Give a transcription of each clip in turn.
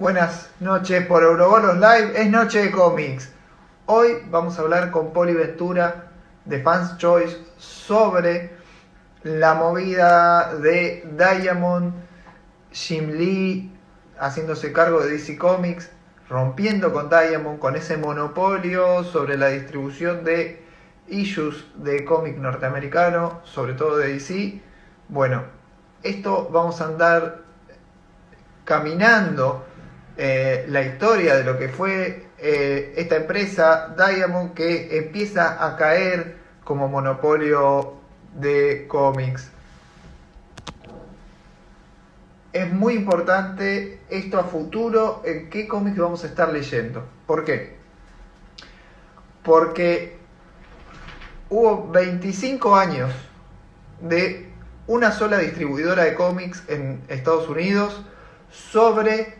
Buenas noches por Eurobolos Live, es noche de cómics. Hoy vamos a hablar con Poli Ventura de Fans Choice sobre la movida de Diamond, Jim Lee haciéndose cargo de DC Comics, rompiendo con Diamond, con ese monopolio sobre la distribución de issues de cómic norteamericano, sobre todo de DC. Bueno, esto vamos a andar caminando eh, la historia de lo que fue eh, esta empresa Diamond que empieza a caer como monopolio de cómics. Es muy importante esto a futuro en qué cómics vamos a estar leyendo. ¿Por qué? Porque hubo 25 años de una sola distribuidora de cómics en Estados Unidos sobre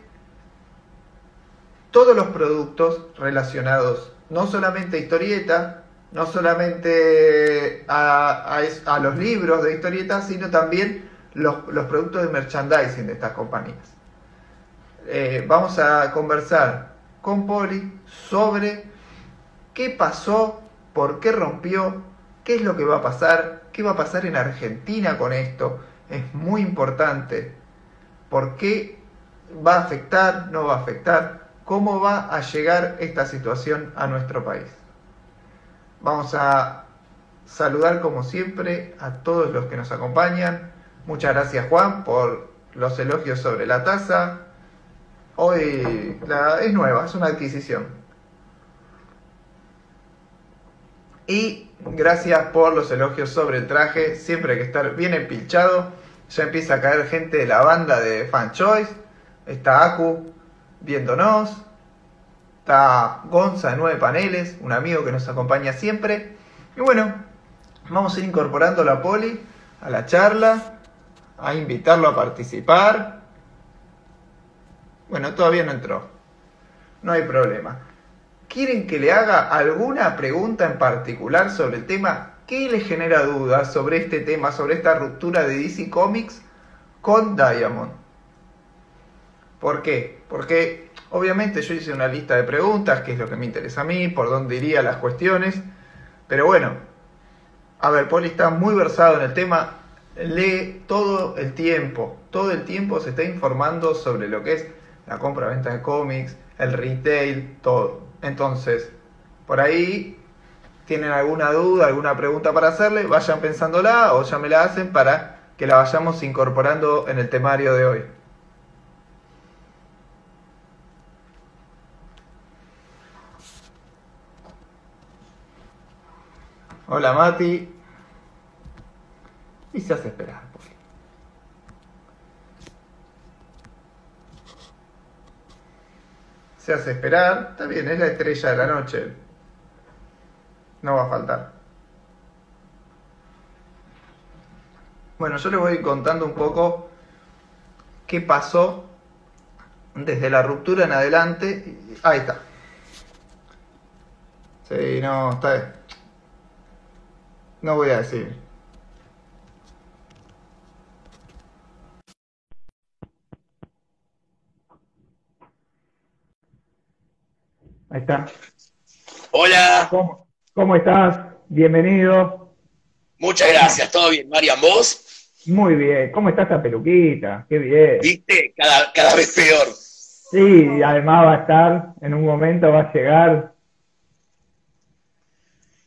todos los productos relacionados, no solamente a historieta, no solamente a, los libros de historieta, sino también los, productos de merchandising de estas compañías. Eh, vamos a conversar con Poli sobre qué pasó, por qué rompió, qué es lo que va a pasar, qué va a pasar en Argentina con esto. Es muy importante. ¿Por qué va a afectar, no va a afectar? ¿Cómo va a llegar esta situación a nuestro país? Vamos a saludar como siempre a todos los que nos acompañan. Muchas gracias Juan por los elogios sobre la taza. Hoy es nueva, es una adquisición. Y gracias por los elogios sobre el traje. Siempre hay que estar bien empilchado. Ya empieza a caer gente de la banda de Fan Choice. Está Aku viéndonos. Está Gonza de Nueve Paneles, un amigo que nos acompaña siempre. Y bueno, vamos a ir incorporando a la Poli a la charla, a invitarlo a participar. Bueno, todavía no entró. No hay problema. ¿Quieren que le haga alguna pregunta en particular sobre el tema? ¿Qué le genera dudas sobre este tema, sobre esta ruptura de DC Comics con Diamond? ¿Por qué? Porque Obviamente yo hice una lista de preguntas, qué es lo que me interesa a mí, por dónde iría las cuestiones, pero bueno, a ver, Poli está muy versado en el tema, lee todo el tiempo, todo el tiempo se está informando sobre lo que es la compra-venta de cómics, el retail, todo. Entonces, por ahí tienen alguna duda, alguna pregunta para hacerle, vayan pensándola o ya me la hacen para que la vayamos incorporando en el temario de hoy. Hola Mati. Y se hace esperar. Pues. Se hace esperar. Está bien, es la estrella de la noche. No va a faltar. Bueno, yo le voy contando un poco qué pasó desde la ruptura en adelante. Ahí está. Sí, no, está bien. No voy a decir. Ahí está. Hola. ¿Cómo, estás? Bienvenido. Muchas gracias. ¿Todo bien, Marian? ¿Vos? Muy bien. ¿Cómo está esta peluquita? Qué bien. ¿Viste? Cada, cada vez peor. Sí, además va a estar, en un momento va a llegar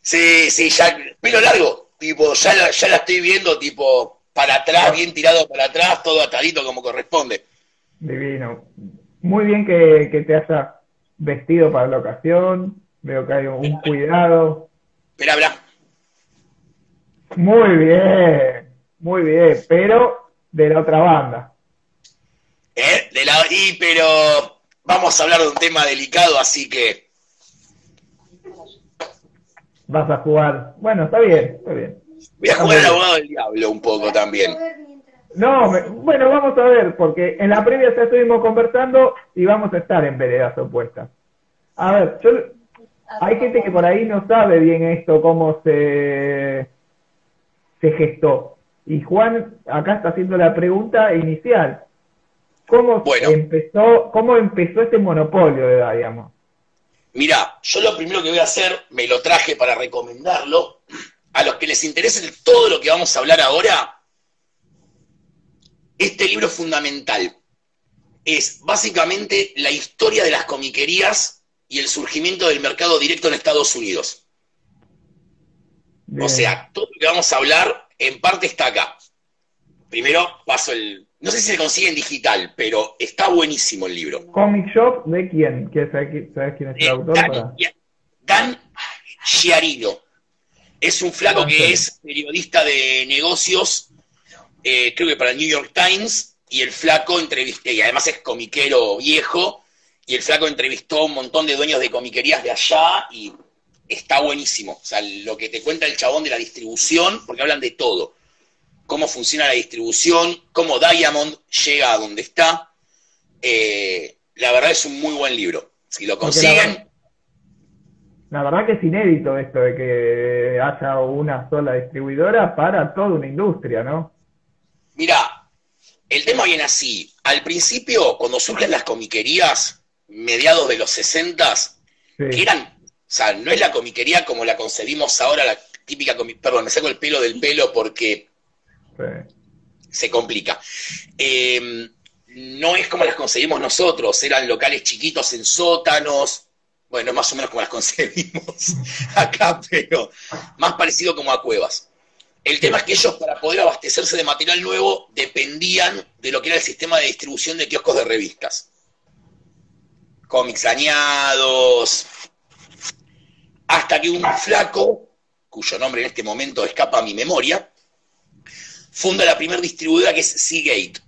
Sí, sí, ya, pelo largo, tipo, ya la, ya la estoy viendo, tipo, para atrás, bien tirado para atrás, todo atadito como corresponde. Divino. Muy bien que, que te haya vestido para la ocasión, veo que hay un cuidado. Espera, espera. Muy bien, muy bien, pero de la otra banda. ¿Eh? De la, y, pero vamos a hablar de un tema delicado, así que vas a jugar. Bueno, está bien, está bien. Voy a jugar al abogado del diablo un poco también. No, bueno, vamos a ver, porque en la previa ya estuvimos conversando y vamos a estar en veredas opuestas. A ver, yo, hay gente que por ahí no sabe bien esto, cómo se, se gestó. Y Juan acá está haciendo la pregunta inicial. ¿Cómo, empezó, ¿Cómo empezó este monopolio de Diamond? Mira, yo lo primero que voy a hacer, me lo traje para recomendarlo. A los que les interese todo lo que vamos a hablar ahora, este libro fundamental es básicamente la historia de las comiquerías y el surgimiento del mercado directo en Estados Unidos. O sea, todo lo que vamos a hablar en parte está acá. Primero paso el, no sé si se consigue en digital, pero está buenísimo el libro. ¿Comic Shop de quién? ¿Sabes quién es el autor? Dan, Giarino. Es un flaco que es periodista de negocios, eh, creo que para el New York Times, y el flaco entrevistó, y además es comiquero viejo, y el flaco entrevistó a un montón de dueños de comiquerías de allá, y está buenísimo. O sea, lo que te cuenta el chabón de la distribución, porque hablan de todo cómo funciona la distribución, cómo Diamond llega a donde está. Eh, la verdad es un muy buen libro. Si lo consiguen. La, verdad que es inédito esto de que haya una sola distribuidora para toda una industria, ¿no? Mira, el tema viene así. Al principio, cuando surgen las comiquerías, mediados de los 60, que eran, o sea, no es la comiquería como la concebimos ahora, la típica perdón, me saco el pelo del pelo porque se complica. Em, no es como las conseguimos nosotros, eran locales chiquitos en sótanos, bueno, más o menos como las concebimos acá, pero más parecido como a cuevas. El tema es que ellos para poder abastecerse de material nuevo dependían de lo que era el sistema de distribución de kioscos de revistas. Cómics dañados. Hasta que un flaco, cuyo nombre en este momento escapa a mi memoria, funda la primera distribuidora que es Seagate.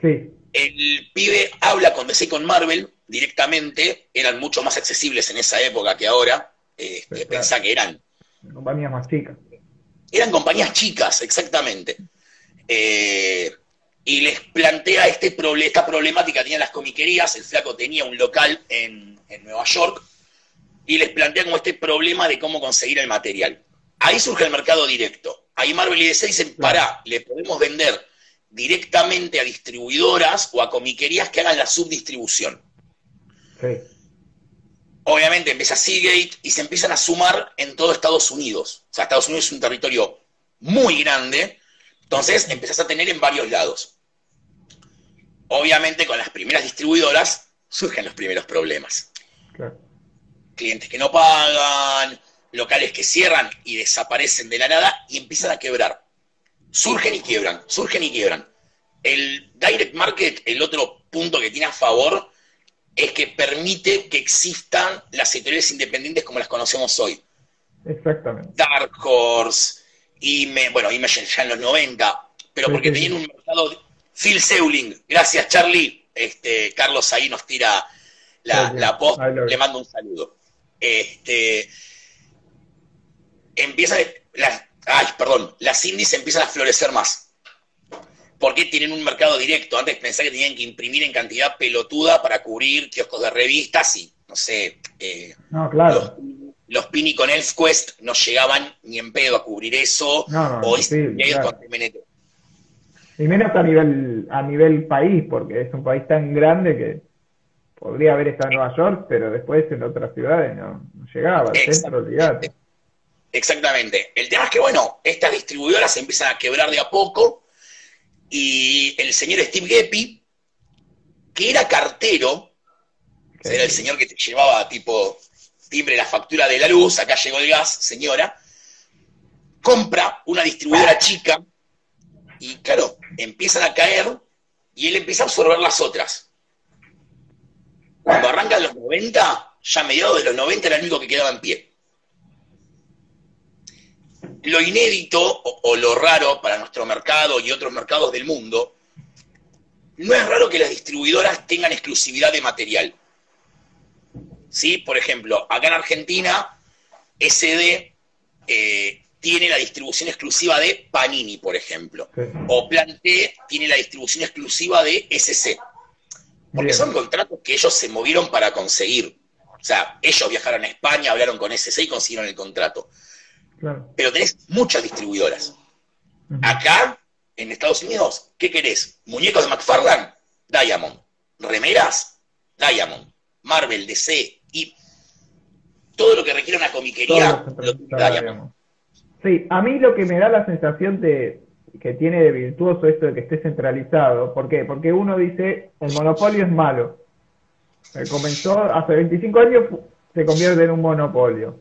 Sí. El pibe habla con DC con Marvel directamente, eran mucho más accesibles en esa época que ahora. Este, Pensá que eran. Compañías más chicas. Eran compañías chicas, exactamente. Eh, y les plantea este esta problemática, tenían las comiquerías, el flaco tenía un local en, en Nueva York, y les plantea como este problema de cómo conseguir el material. Ahí surge el mercado directo ahí Marvel y DC dicen, pará, le podemos vender directamente a distribuidoras o a comiquerías que hagan la subdistribución. Obviamente empieza Seagate y se empiezan a sumar en todo Estados Unidos. O sea, Estados Unidos es un territorio muy grande, entonces empezás a tener en varios lados. Obviamente con las primeras distribuidoras surgen los primeros problemas. Clientes que no pagan, locales que cierran y desaparecen de la nada y empiezan a quebrar. Surgen y quiebran, surgen y quiebran. El direct market, el otro punto que tiene a favor, es que permite que existan las editoriales independientes como las conocemos hoy. Exactamente. Dark Horse, Ime, bueno, Image ya en los 90, pero porque tenían un mercado. Phil Seuling, gracias Charlie. Este, Carlos ahí nos tira la, la post, le mando un saludo. Este, empiezan, las, ay, perdón, las indies empiezan a florecer más. Porque tienen un mercado directo. Antes pensé que tenían que imprimir en cantidad pelotuda para cubrir kioscos de revistas y, no sé, eh, no, claro. los, Pini con ElfQuest no llegaban ni en pedo a cubrir eso. No, no, Y menos a nivel, a nivel país, porque es un país tan grande que podría haber estado en Nueva York, pero después en otras ciudades no, llegaba, al centro, olvidate. Exactamente. El tema es que, bueno, estas distribuidoras empiezan a quebrar de a poco y el señor Steve Geppi, que era cartero, era el señor que te llevaba tipo timbre la factura de la luz, acá llegó el gas, señora, compra una distribuidora chica y claro, empiezan a caer y él empieza a absorber las otras. Cuando arrancan los 90, ya a mediados de los 90 era el único que quedaba en pie lo inédito o, lo raro para nuestro mercado y otros mercados del mundo, no es raro que las distribuidoras tengan exclusividad de material. ¿Sí? Por ejemplo, acá en Argentina, SD eh, tiene la distribución exclusiva de Panini, por ejemplo. O Planté tiene la distribución exclusiva de SC. Porque son contratos que ellos se movieron para conseguir. O sea, ellos viajaron a España, hablaron con SC y consiguieron el contrato. Pero tenés muchas distribuidoras. Acá, en Estados Unidos, ¿qué querés? ¿Muñecos de McFarland? Diamond. Remeras, Diamond. Marvel, DC y todo lo que requiere una comiquería, lo Diamond. Sí, a mí lo que me da la sensación de que tiene de virtuoso esto de que esté centralizado. ¿Por qué? Porque uno dice, el monopolio es malo. Eh, comenzó hace 25 años, se convierte en un monopolio.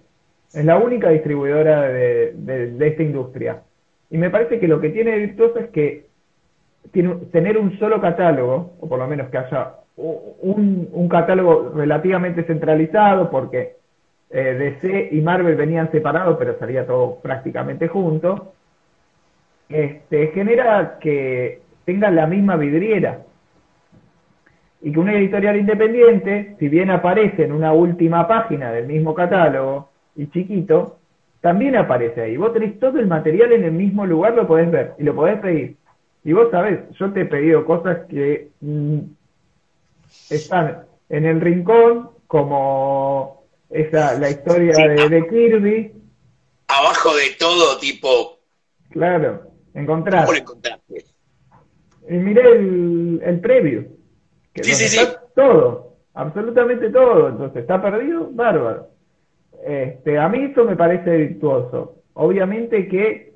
Es la única distribuidora de, esta industria. Y me parece que lo que tiene de es que tiene, tener un solo catálogo, o por lo menos que haya un, un catálogo relativamente centralizado, porque eh, DC y Marvel venían separados, pero salía todo prácticamente junto, este, genera que tengan la misma vidriera. Y que una editorial independiente, si bien aparece en una última página del mismo catálogo y chiquito, también aparece ahí. Vos tenés todo el material en el mismo lugar, lo podés ver y lo podés pedir. Y vos sabés, yo te he pedido cosas que mm, están en el rincón, como esa, la historia de, de Kirby. Abajo de todo, tipo. Claro Encontrar. ¿Cómo lo encontraste? Y miré el, el preview. Que sí, sí, sí. Todo, absolutamente todo. Entonces, ¿está perdido? Bárbaro. Este, a mí eso me parece virtuoso. Obviamente que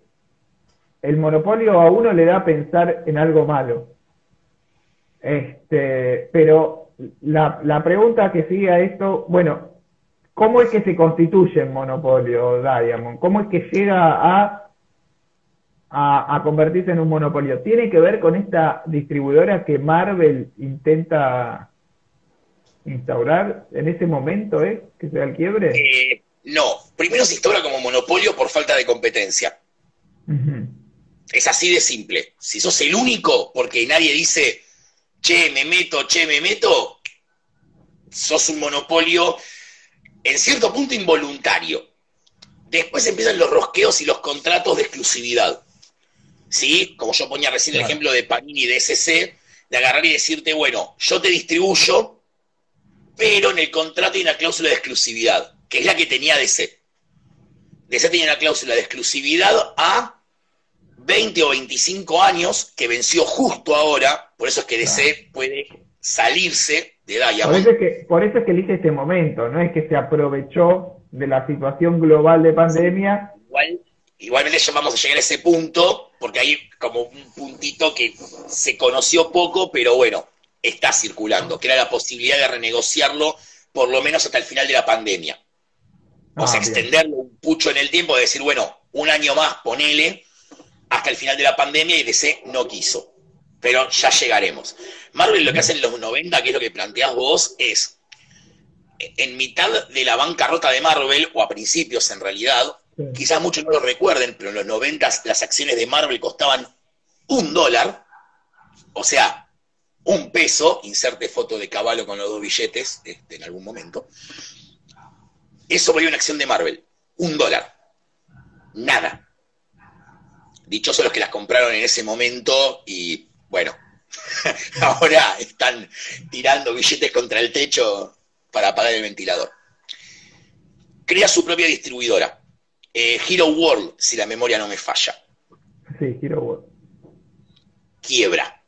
el monopolio a uno le da a pensar en algo malo. Este, pero la, la pregunta que sigue a esto, bueno, ¿cómo es que se constituye el monopolio Diamond? ¿Cómo es que llega a a, convertirse en un monopolio. ¿Tiene que ver con esta distribuidora que Marvel intenta instaurar en ese momento, eh, que sea el quiebre? Eh, no, primero se instaura como monopolio por falta de competencia. Es así de simple. Si sos el único, porque nadie dice, che, me meto, che, me meto, sos un monopolio en cierto punto involuntario. Después empiezan los rosqueos y los contratos de exclusividad. ¿sí? Como yo ponía recién el ejemplo de Panini de SC, de agarrar y decirte, bueno, yo te distribuyo, pero en el contrato hay una cláusula de exclusividad, que es la que tenía DC. DC tenía una cláusula de exclusividad a 20 o 25 años, que venció justo ahora, por eso es que DC puede salirse de Diamond. Por eso, es que, por eso es que elige este momento, no es que se aprovechó de la situación global de pandemia. Igual Igualmente ya vamos a llegar a ese punto, porque hay como un puntito que se conoció poco, pero bueno, está circulando, que era la posibilidad de renegociarlo por lo menos hasta el final de la pandemia. O sea, ah, extenderlo un pucho en el tiempo, de decir, bueno, un año más, ponele, hasta el final de la pandemia y DC no quiso. Pero ya llegaremos. Marvel lo que hace en los 90, que es lo que planteás vos, es en mitad de la bancarrota de Marvel, o a principios en realidad, Quizás muchos no lo recuerden, pero en los 90 las acciones de Marvel costaban un dólar, o sea, un peso, inserte foto de caballo con los dos billetes este, en algún momento. Eso valía una acción de Marvel, un dólar. Nada. Dichosos los que las compraron en ese momento y bueno, ahora están tirando billetes contra el techo para apagar el ventilador. Crea su propia distribuidora eh, Hero World, si la memoria no me falla. Sí, Hero World. Quiebra.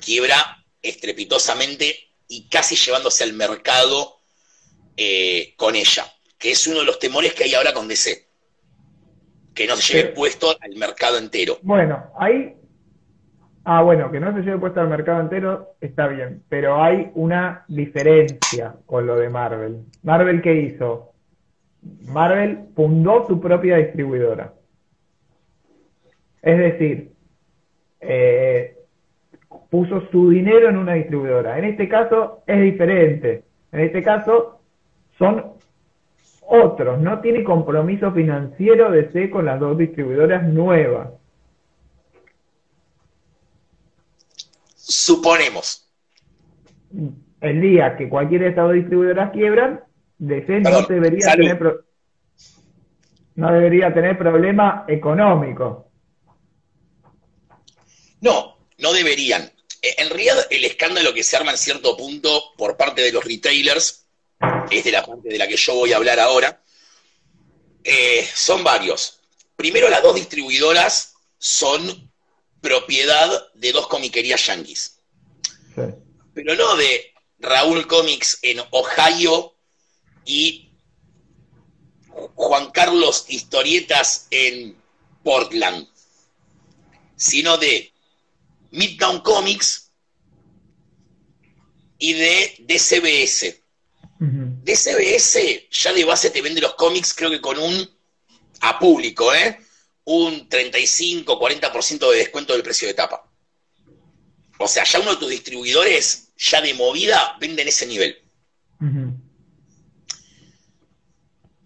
Quiebra estrepitosamente y casi llevándose al mercado eh, con ella, que es uno de los temores que hay ahora con DC. Que no se lleve puesto al mercado entero. Bueno, ahí. Ah, bueno, que no se lleve puesto al mercado entero está bien, pero hay una diferencia con lo de Marvel. ¿Marvel qué hizo? Marvel fundó su propia distribuidora. Es decir, eh, puso su dinero en una distribuidora. En este caso es diferente. En este caso son otros. No tiene compromiso financiero de C con las dos distribuidoras nuevas. Suponemos. El día que cualquiera de estas dos distribuidoras quiebran, DC no debería tener no debería tener problema económico. No, no deberían. E, en realidad, el escándalo que se arma en cierto punto por parte de los retailers, es de la parte de la que yo voy a hablar ahora, eh, son varios. Primero, las dos distribuidoras son propiedad de dos comiquerías yanquis. pero no de Raúl Comics en Ohio y Juan Carlos Historietas en Portland, sino de Midtown Comics y de DCBS. DCBS ya de base te vende los cómics, creo que con un, a público, ¿eh? Un 35, 40% de descuento del precio de tapa. O sea, ya uno de tus distribuidores, ya de movida, venden ese nivel.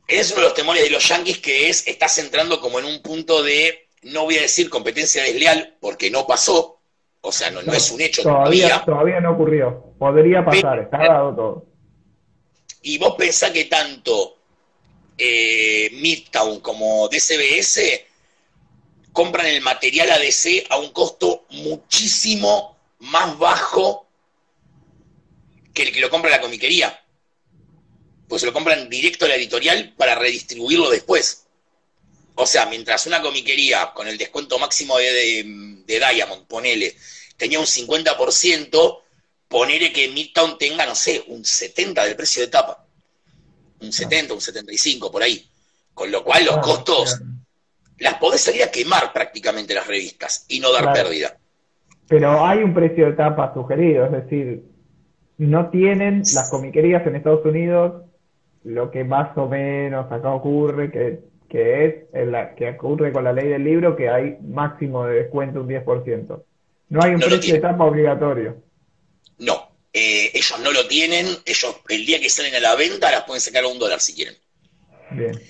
Es uno de los temores de los yankees que es, estás entrando como en un punto de, no voy a decir competencia desleal, porque no pasó, o sea, no, es un hecho todavía. Todavía no ocurrió, podría pasar, está dado todo. Y vos pensás que tanto eh, Midtown como DCBS compran el material ADC a un costo muchísimo más bajo que el que lo compra la comiquería. Pues se lo compran directo a la editorial para redistribuirlo después. O sea, mientras una comiquería con el descuento máximo de, de Diamond, ponele, tenía un 50%, ponele que Midtown tenga, no sé, un 70 del precio de tapa. Un 70, un 75, por ahí. Con lo cual los costos las podés salir a quemar prácticamente las revistas y no dar pérdida. Pero hay un precio de tapa sugerido, es decir, no tienen las comiquerías en Estados Unidos lo que más o menos acá ocurre, que, que es la, que ocurre con la ley del libro, que hay máximo de descuento un 10%. No hay un precio de tapa obligatorio. No, eh, ellos no lo tienen, ellos el día que salen a la venta las pueden sacar a un dólar si quieren. Bien.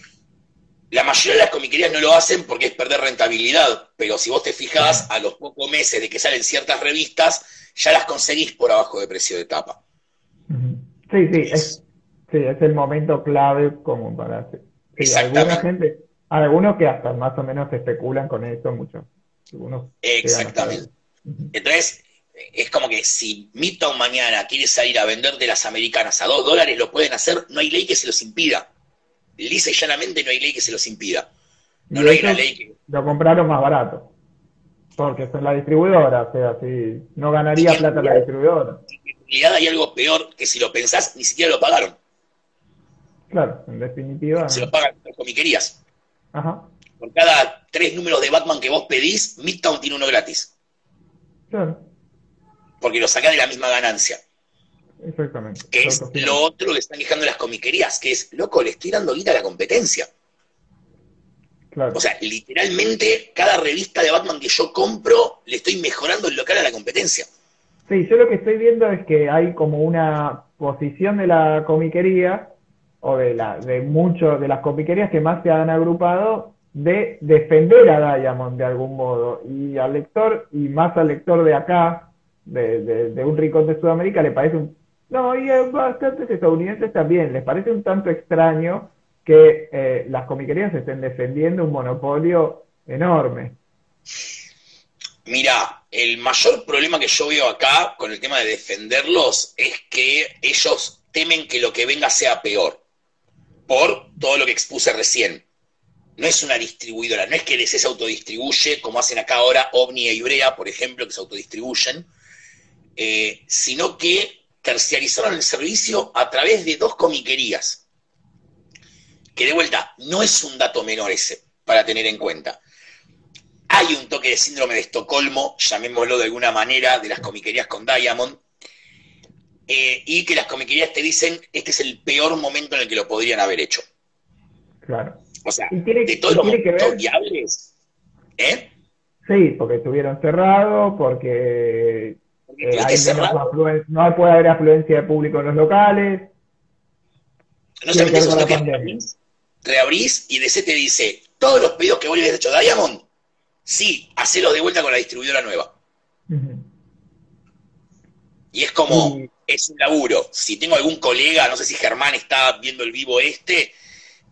La mayoría de las comiquerías no lo hacen porque es perder rentabilidad, pero si vos te fijás, a los pocos meses de que salen ciertas revistas, ya las conseguís por abajo de precio de tapa. Sí, sí, es, sí, es el momento clave como para alguna gente, algunos que hasta más o menos especulan con eso mucho. Exactamente. Entonces, es como que si Midtown mañana quiere salir a vender de las americanas a dos dólares, lo pueden hacer, no hay ley que se los impida. Lisa y llanamente no hay ley que se los impida. No, hay una ley que... Lo compraron más barato. Porque son la distribuidora, o sea, si no ganaría plata la distribuidora. En realidad hay algo peor que si lo pensás, ni siquiera lo pagaron. Claro, en definitiva. Se lo pagan las comiquerías. Ajá. Por cada tres números de Batman que vos pedís, Midtown tiene uno gratis. Claro. Porque lo saca de la misma ganancia. Exactamente. Que es lo otro que están quejando las comiquerías, que es, loco, le estoy dando guita a la competencia. Claro. O sea, literalmente, cada revista de Batman que yo compro, le estoy mejorando el local a la competencia. Sí, yo lo que estoy viendo es que hay como una posición de la comiquería, o de, la, de muchos de las comiquerías que más se han agrupado, de defender a Diamond de algún modo. Y al lector, y más al lector de acá, de, de un rincón de Sudamérica, le parece un no, y a bastantes estadounidenses también les parece un tanto extraño que eh, las comiquerías estén defendiendo un monopolio enorme. Mira, el mayor problema que yo veo acá con el tema de defenderlos es que ellos temen que lo que venga sea peor, por todo lo que expuse recién. No es una distribuidora, no es que se autodistribuye, como hacen acá ahora OVNI e Ibrea, por ejemplo, que se autodistribuyen, eh, sino que terciarizaron el servicio a través de dos comiquerías. Que de vuelta, no es un dato menor ese, para tener en cuenta. Hay un toque de síndrome de Estocolmo, llamémoslo de alguna manera, de las comiquerías con Diamond, eh, y que las comiquerías te dicen, este es el peor momento en el que lo podrían haber hecho. Claro. O sea, de todos los momentos viables, ¿eh? Sí, porque estuvieron cerrados, porque eh, no puede haber afluencia de público en los locales. No solamente eso, que reabrís y DC te dice, todos los pedidos que vos le habías hecho Diamond, sí, hacelo de vuelta con la distribuidora nueva. Y es como, es un laburo. Si tengo algún colega, no sé si Germán está viendo el vivo este,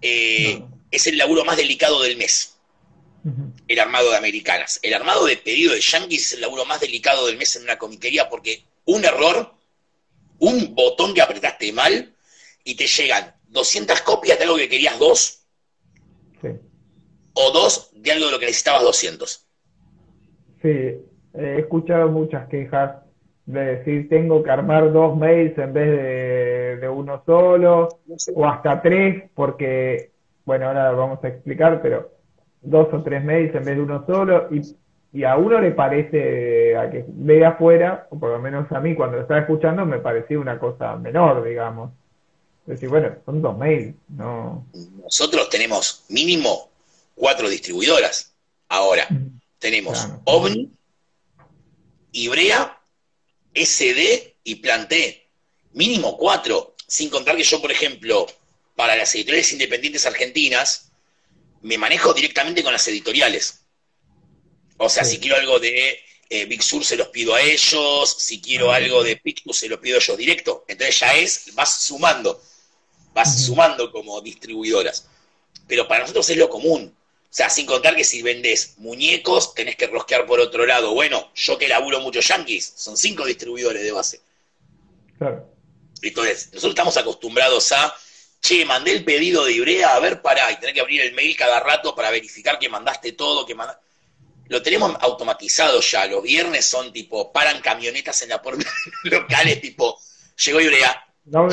eh, es el laburo más delicado del mes el armado de americanas. El armado de pedido de Yankees es el laburo más delicado del mes en una comiquería porque un error, un botón que apretaste mal y te llegan 200 copias de algo que querías dos. O dos de algo de lo que necesitabas 200. Sí, he escuchado muchas quejas de decir tengo que armar dos mails en vez de, uno solo, o hasta tres, porque, bueno, ahora vamos a explicar, pero dos o tres mails en vez de uno solo, y, y a uno le parece, a que ve afuera, o por lo menos a mí cuando lo estaba escuchando, me parecía una cosa menor, digamos. Decir, bueno, son dos mails, no. Nosotros tenemos mínimo cuatro distribuidoras. Ahora, tenemos OVNI, Ibrea, SD y Planté. Mínimo cuatro. Sin contar que yo, por ejemplo, para las editoriales independientes argentinas, me manejo directamente con las editoriales. O sea, si quiero algo de eh, Big Sur se los pido a ellos, si quiero algo de Pictus se los pido a ellos directo. Entonces ya es, vas sumando, vas sumando como distribuidoras. Pero para nosotros es lo común. O sea, sin contar que si vendes muñecos, tenés que rosquear por otro lado. Bueno, yo que laburo mucho Yankees, son cinco distribuidores de base. Claro. Entonces, nosotros estamos acostumbrados a, che, mandé el pedido de Ibrea, a ver, para, y tener que abrir el mail cada rato para verificar que mandaste todo, que mandaste. Lo tenemos automatizado ya. Los viernes son tipo, paran camionetas en la puerta locales, tipo, llegó Ibrea.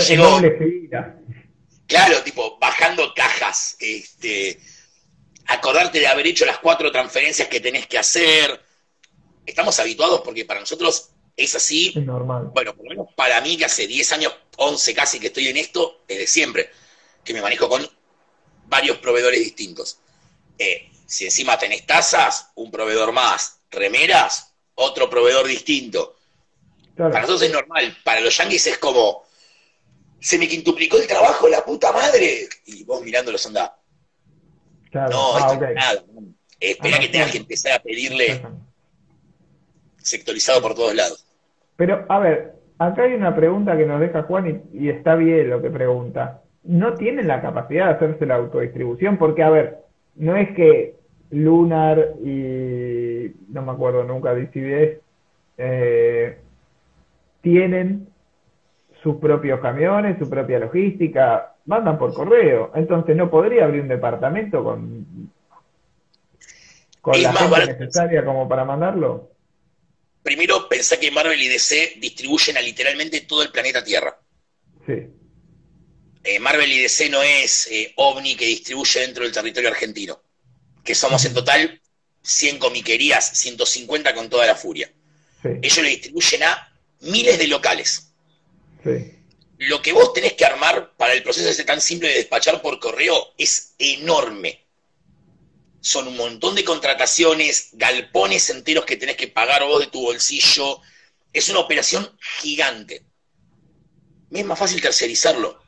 llegó, Claro, tipo, bajando cajas, este acordarte de haber hecho las cuatro transferencias que tenés que hacer. Estamos habituados porque para nosotros es así. Es normal. Bueno, por lo menos para mí, que hace 10 años, 11 casi que estoy en esto, desde siempre, que me manejo con varios proveedores distintos. Eh, si encima tenés tazas, un proveedor más. Remeras, otro proveedor distinto. Para nosotros es normal. Para los yankees es como, se me quintuplicó el trabajo, la puta madre. Y vos mirándolos anda, no, ah, esto nada. Espera que tengas que empezar a pedirle sectorizado por todos lados. Pero, a ver, acá hay una pregunta que nos deja Juan y, está bien lo que pregunta. ¿No tienen la capacidad de hacerse la autodistribución? Porque, a ver, no es que Lunar y no me acuerdo nunca de eh, tienen sus propios camiones, su propia logística, mandan por correo. Entonces no podría abrir un departamento con, con la gente necesaria como para mandarlo. Primero, pensá que Marvel y DC distribuyen a literalmente todo el planeta Tierra. Sí. Eh, Marvel y DC no es eh, OVNI que distribuye dentro del territorio argentino, que somos en total 100 comiquerías, 150 con toda la furia. Ellos le distribuyen a miles de locales. Sí lo que vos tenés que armar para el proceso ese tan simple de despachar por correo es enorme. Son un montón de contrataciones, galpones enteros que tenés que pagar vos de tu bolsillo. Es una operación gigante. Me es más fácil tercerizarlo.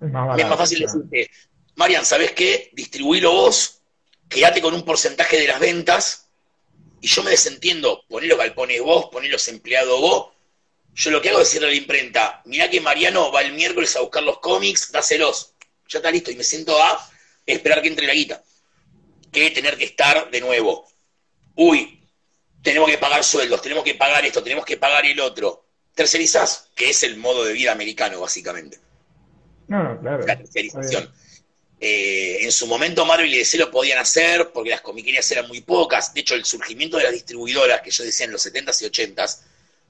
Es más Me es más fácil decirte, Marian, ¿sabés qué? Distribuílo vos, quédate con un porcentaje de las ventas y yo me desentiendo. Poné los galpones vos, poné los empleados vos yo lo que hago es decirle a la imprenta, mirá que Mariano va el miércoles a buscar los cómics, dáselos. Ya está listo. Y me siento a esperar que entre la guita. Que tener que estar de nuevo. Uy, tenemos que pagar sueldos, tenemos que pagar esto, tenemos que pagar el otro. Tercerizás, que es el modo de vida americano, básicamente. No, claro. La tercerización. Eh, en su momento Marvel y DC lo podían hacer porque las comiquerías eran muy pocas. De hecho, el surgimiento de las distribuidoras, que yo decía en los 70s y 80s,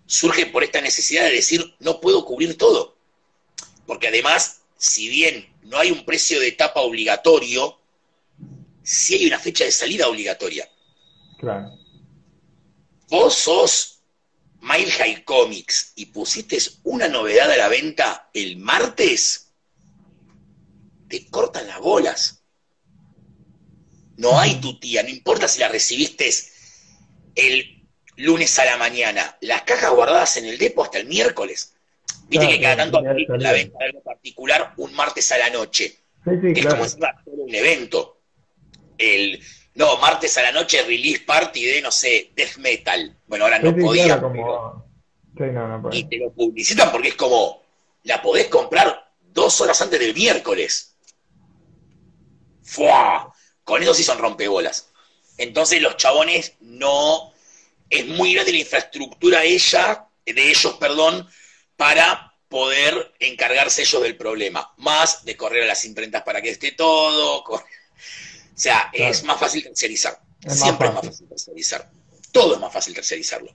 surge por esta necesidad de decir, no puedo cubrir todo. Porque además, si bien no hay un precio de etapa obligatorio, sí hay una fecha de salida obligatoria. Claro. Vos sos Mile High Comics y pusiste una novedad a la venta el martes, te cortan las bolas. No hay tu tía, no importa si la recibiste el lunes a la mañana, las cajas guardadas en el depo hasta el miércoles. Viste que cada tanto la venta de algo particular un martes a la noche. es como si un evento. El, no, martes a la noche release party de, no sé, death metal. Bueno, ahora no podía. y te lo publicitan porque es como, la podés comprar dos horas antes del miércoles. ¡Fua! Con eso sí son rompebolas. Entonces los chabones no es muy grande la infraestructura ella, de ellos, perdón, para poder encargarse ellos del problema, más de correr a las imprentas para que esté todo. O sea, es más fácil tercerizar. Siempre es más fácil tercerizar. Todo es más fácil tercerizarlo.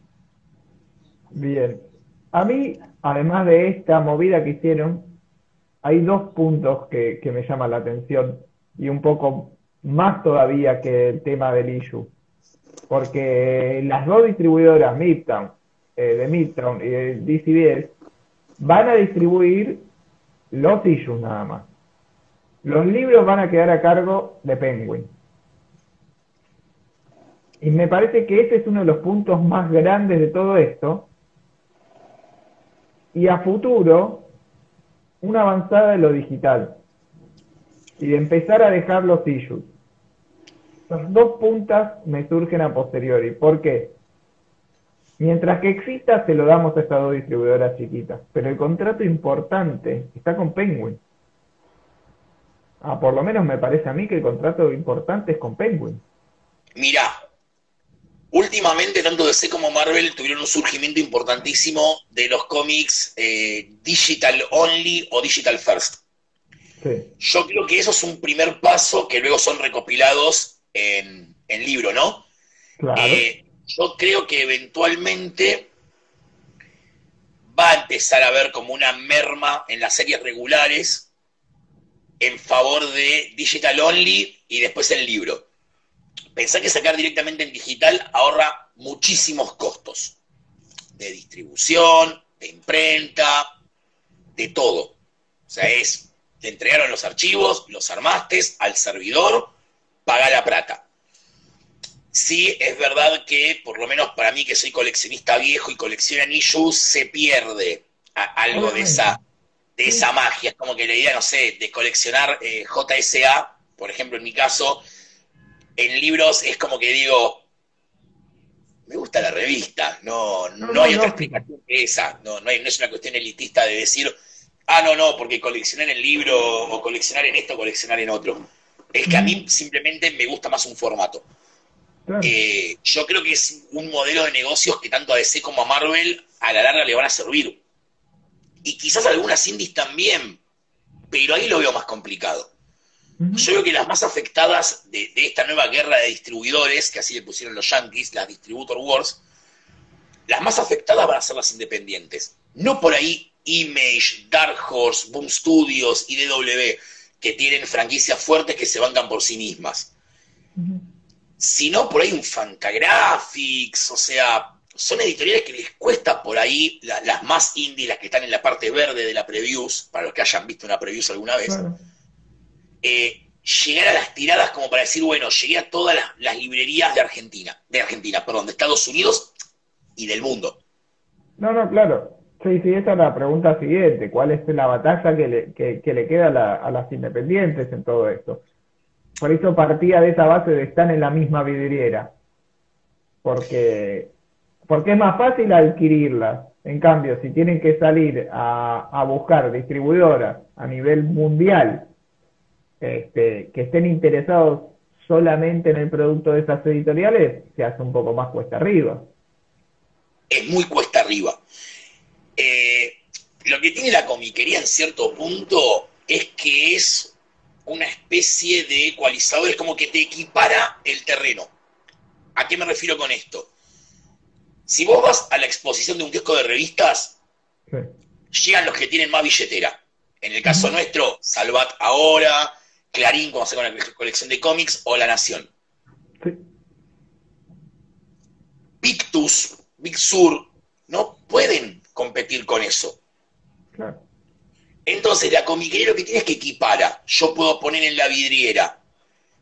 Bien. A mí, además de esta movida que hicieron, hay dos puntos que, me llaman la atención y un poco más todavía que el tema del issue. Porque las dos distribuidoras, Midtown, eh, de Midtown y de DCBS, van a distribuir los issues nada más. Los libros van a quedar a cargo de Penguin. Y me parece que ese es uno de los puntos más grandes de todo esto. Y a futuro, una avanzada de lo digital. Y de empezar a dejar los issues. Las dos puntas me surgen a posteriori. ¿Por qué? Mientras que exista, se lo damos a estas dos distribuidoras chiquitas. Pero el contrato importante está con Penguin. Ah, por lo menos me parece a mí que el contrato importante es con Penguin. Mira, Últimamente, tanto DC como Marvel tuvieron un surgimiento importantísimo de los cómics eh, digital only o digital first. Yo creo que eso es un primer paso que luego son recopilados en, libro, ¿no? Eh, yo creo que eventualmente va a empezar a haber como una merma en las series regulares en favor de digital only y después el libro pensá que sacar directamente en digital ahorra muchísimos costos de distribución, de imprenta, de todo. O sea, es, te entregaron los archivos, los armaste al servidor, paga la plata. Sí, es verdad que, por lo menos para mí que soy coleccionista viejo y colecciona issues, se pierde algo de esa, de esa magia. Es como que la idea, no sé, de coleccionar eh, JSA, por ejemplo, en mi caso, en libros es como que digo, me gusta la revista, no, no, hay otra explicación que esa, no, no, es una cuestión elitista de decir, ah, no, no, porque coleccionar en libro o coleccionar en esto o coleccionar en otro. Es que a mí simplemente me gusta más un formato. Eh, yo creo que es un modelo de negocios que tanto a DC como a Marvel a la larga le van a servir. Y quizás algunas indies también, pero ahí lo veo más complicado. Yo creo que las más afectadas de, esta nueva guerra de distribuidores, que así le pusieron los Yankees, las Distributor Wars, las más afectadas van a ser las independientes. No por ahí Image, Dark Horse, Boom Studios y DW, que tienen franquicias fuertes que se bancan por sí mismas. Sino por ahí un Fantagraphics, o sea, son editoriales que les cuesta por ahí, las más indie, las que están en la parte verde de la previews, para los que hayan visto una previews alguna vez. Eh, llegar a las tiradas como para decir, bueno, llegué a todas las, librerías de Argentina, de Argentina, perdón, de Estados Unidos y del mundo. No, no, claro. Sí, sí, esa es la pregunta siguiente. ¿Cuál es la batalla que le, que, le queda a, las independientes en todo esto? Por eso partía de esa base de estar en la misma vidriera. Porque, porque es más fácil adquirirlas. En cambio, si tienen que salir a, a buscar distribuidoras a nivel mundial este, que estén interesados solamente en el producto de esas editoriales, se hace un poco más cuesta arriba. Es muy cuesta arriba. Eh, lo que tiene la comiquería en cierto punto es que es una especie de ecualizador, es como que te equipara el terreno. ¿A qué me refiero con esto? Si vos vas a la exposición de un disco de revistas, llegan los que tienen más billetera. En el caso nuestro, Salvat ahora, Clarín como hace con la colección de cómics o La Nación. Pictus, Big Sur, no pueden competir con eso. Entonces la comiquería lo que tiene es que equipara. Yo puedo poner en la vidriera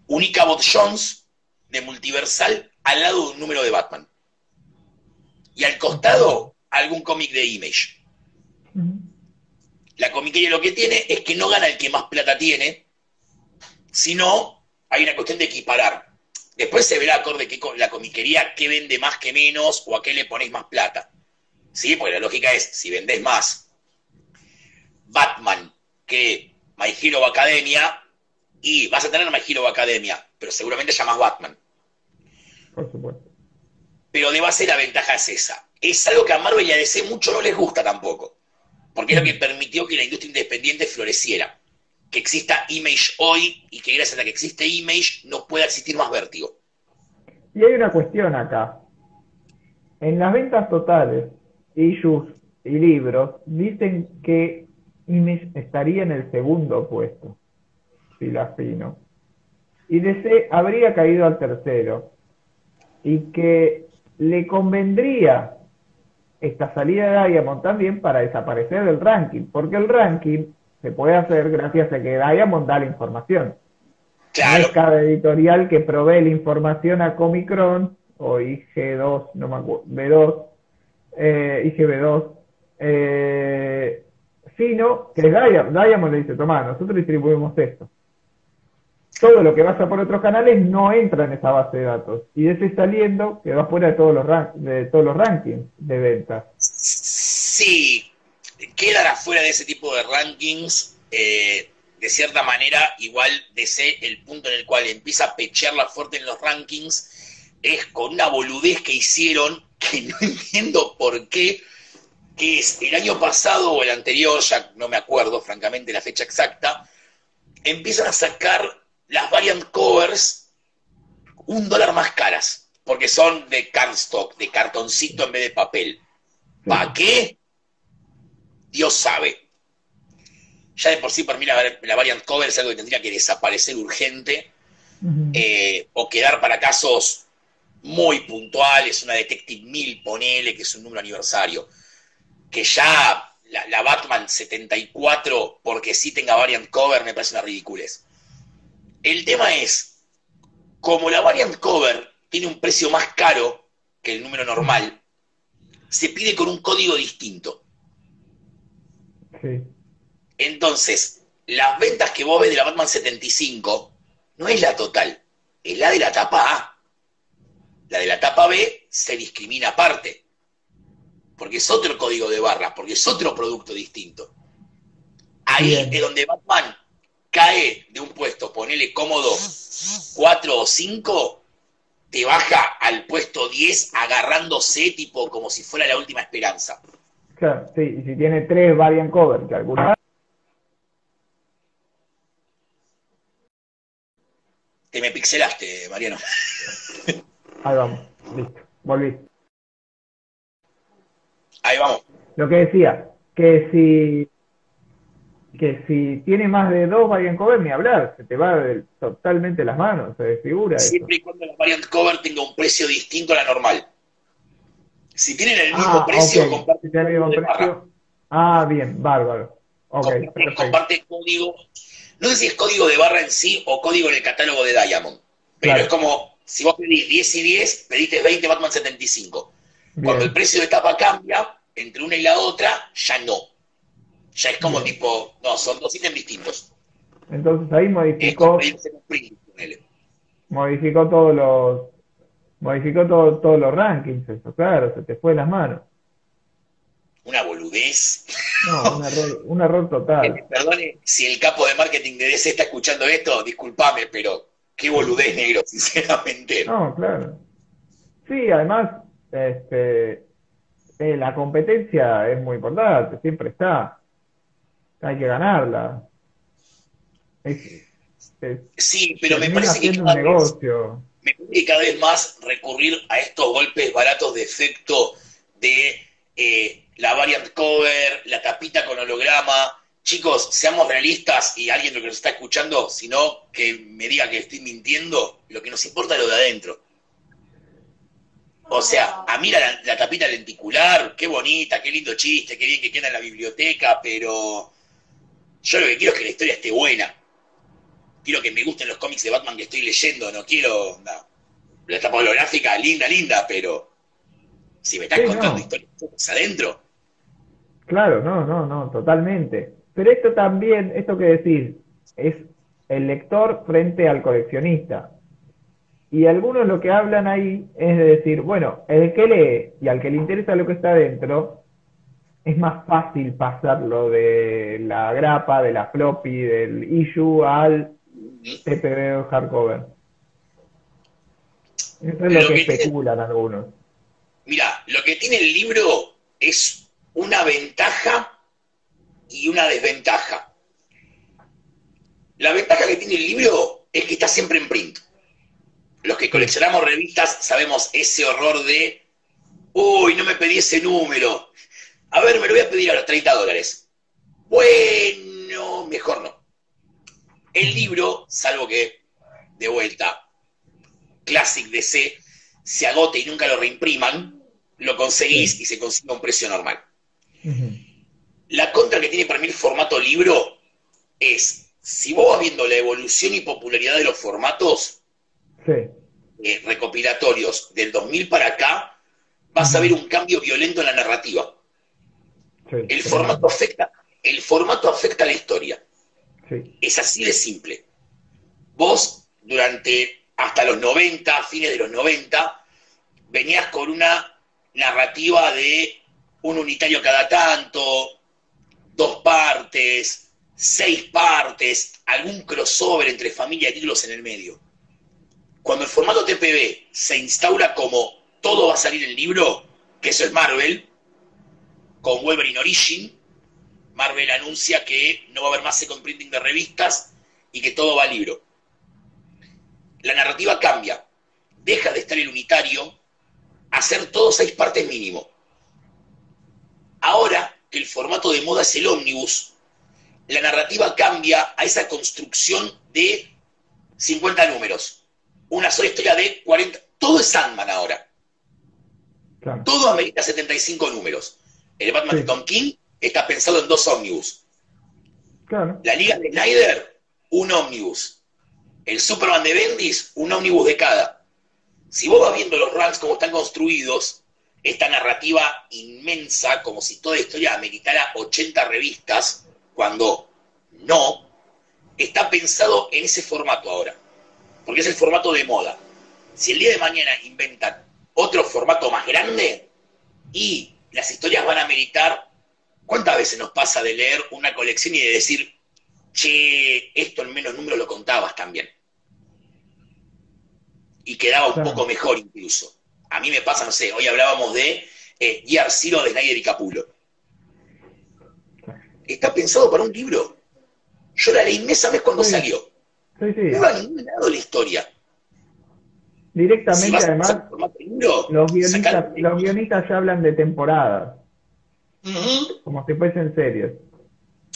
un Icabod Jones de Multiversal al lado de un número de Batman. Y al costado algún cómic de Image. La comiquería lo que tiene es que no gana el que más plata tiene, sino hay una cuestión de equiparar. Después se verá acorde que la comiquería qué vende más que menos o a qué le ponéis más plata. ¿Sí? Porque la lógica es, si vendés más Batman que My Hero Academia, y vas a tener My Hero Academia, pero seguramente llamas Batman. Por supuesto. Pero de base la ventaja es esa. Es algo que a Marvel y a DC mucho no les gusta tampoco. Porque es lo que permitió que la industria independiente floreciera que exista Image hoy y que gracias a que existe Image no pueda existir más vértigo. Y hay una cuestión acá. En las ventas totales, Y libros dicen que Image estaría en el segundo puesto, si la fino. Y DC habría caído al tercero. Y que le convendría esta salida de Diamond también para desaparecer del ranking, porque el ranking se puede hacer gracias a que Diamond da la información. Claro. es cada editorial que provee la información a Comicron o IG2, no me acuerdo, B2, eh, IGB2, eh, sino que Diamond, Diamond le dice, toma, nosotros distribuimos esto. Todo lo que pasa por otros canales no entra en esa base de datos. Y de ese saliendo que va fuera de todos los, de todos los rankings de ventas. Sí, quedan afuera de ese tipo de rankings. Eh, de cierta manera, igual DC, el punto en el cual empieza a pecharla fuerte en los rankings, es con una boludez que hicieron, que no entiendo por qué, que es el año pasado o el anterior, ya no me acuerdo francamente la fecha exacta, empiezan a sacar las variant covers un dólar más caras, porque son de cardstock, de cartoncito en vez de papel. ¿Para qué? Dios sabe. Ya de por sí, para mí, la, la variant cover es algo que tendría que desaparecer urgente eh, o quedar para casos muy puntuales, una Detective 1000, ponele, que es un número aniversario. Que ya la, Batman 74, porque sí tenga variant cover, me parece una ridiculez. El tema es, como la variant cover tiene un precio más caro que el número normal, se pide con un código distinto. Entonces, las ventas que vos ves de la Batman 75 no es la total, es la de la etapa A. La de la etapa B se discrimina aparte, porque es otro código de barras, porque es otro producto distinto. Ahí es donde Batman cae de un puesto, ponele cómodo 4 o 5, te baja al puesto 10 agarrándose tipo como si fuera la última esperanza. Claro, sí, y si tiene tres variant cover, que alguna... Te me pixelaste, Mariano. Ahí vamos, listo, volví. Ahí vamos. Lo que decía, que si que si tiene más de dos variant cover, ni hablar, se te va totalmente las manos, se desfigura. Siempre y cuando la variant cover tenga un precio distinto a la normal. Si tienen el mismo ah, precio, comparte el mismo precio. Ah, bien, bárbaro. Okay, comparte, código. No sé si es código de barra en sí o código en el catálogo de Diamond. Pero es como, si vos pedís 10 y 10, pediste 20 Batman 75. Cuando el precio de tapa cambia, entre una y la otra, ya no. Ya es como tipo, no, son dos ítems distintos. Entonces ahí modificó. modificó todos los. Modificó todos los rankings, eso, claro, se te fue de las manos. Una boludez. No, un error, un error total. Perdone, si el capo de marketing de DC está escuchando esto, discúlpame, pero qué boludez negro, sinceramente. No, claro. Sí, además, este, eh, la competencia es muy importante, siempre está hay que ganarla. sí, pero me parece que cada, negocio. Vez, me cada vez más recurrir a estos golpes baratos de efecto de eh, la variant cover, la tapita con holograma. Chicos, seamos realistas y alguien lo que nos está escuchando, sino que me diga que estoy mintiendo, lo que nos importa es lo de adentro. O sea, a mí la, la tapita lenticular, qué bonita, qué lindo chiste, qué bien que queda en la biblioteca, pero yo lo que quiero es que la historia esté buena. Quiero que me gusten los cómics de Batman que estoy leyendo. No quiero la etapa holográfica, linda, linda, pero si me estás contando historias adentro. Claro, no, no, no, totalmente. Pero esto también, esto que decís, es el lector frente al coleccionista. Y algunos lo que hablan ahí es de decir, bueno, el que lee y al que le interesa lo que está adentro, es más fácil pasarlo de la grapa, de la floppy, del issue al TPB hardcover. Eso es lo, que, especulan algunos. Mira, lo que tiene el libro es una ventaja y una desventaja. La ventaja que tiene el libro es que está siempre en print. Los que coleccionamos revistas sabemos ese horror de, uy, no me pedí ese número, A ver, me lo voy a pedir a los 30 dólares. Bueno, mejor no. El libro, salvo que, de vuelta, Classic DC, se agote y nunca lo reimpriman, lo conseguís y se consigue a un precio normal. La contra que tiene para mí el formato libro es, si vos vas viendo la evolución y popularidad de los formatos eh, recopilatorios del 2000 para acá, vas a ver un cambio violento en la narrativa. el, formato afecta, el formato afecta a la historia. Es así de simple. Vos, durante hasta los 90, fines de los 90, venías con una narrativa de un unitario cada tanto, dos partes, seis partes, algún crossover entre familia y títulos en el medio. Cuando el formato TPB se instaura como todo va a salir en libro, que eso es Marvel, con Wolverine Origin, Marvel anuncia que no va a haber más second printing de revistas y que todo va a libro. La narrativa cambia, deja de estar el unitario, a ser todo seis partes mínimo. Ahora el formato de moda es el ómnibus, la narrativa cambia a esa construcción de 50 números. Una sola historia de 40. Todo es Sandman ahora. Todo amerita 75 números. El Batman de Tom King está pensado en dos ómnibus. La Liga de Snyder, un ómnibus. El Superman de Bendis, un ómnibus de cada. Si vos vas viendo los ranks como están construidos, esta narrativa inmensa, como si toda historia ameritara 80 revistas, cuando no, está pensado en ese formato ahora, porque es el formato de moda. Si el día de mañana inventan otro formato más grande y las historias van a meritar, ¿cuántas veces nos pasa de leer una colección y de decir, che, esto en menos números lo contabas también? Y quedaba un poco mejor incluso. A mí me pasa, no sé, hoy hablábamos de eh, Zero de Snyder y Capulo. Está pensado para un libro. Yo la leí mes a mes cuando salió. Sí, sí. No iba a ningún lado la historia. Directamente, además, los, guionistas, ya hablan de temporadas. Como si fuesen series.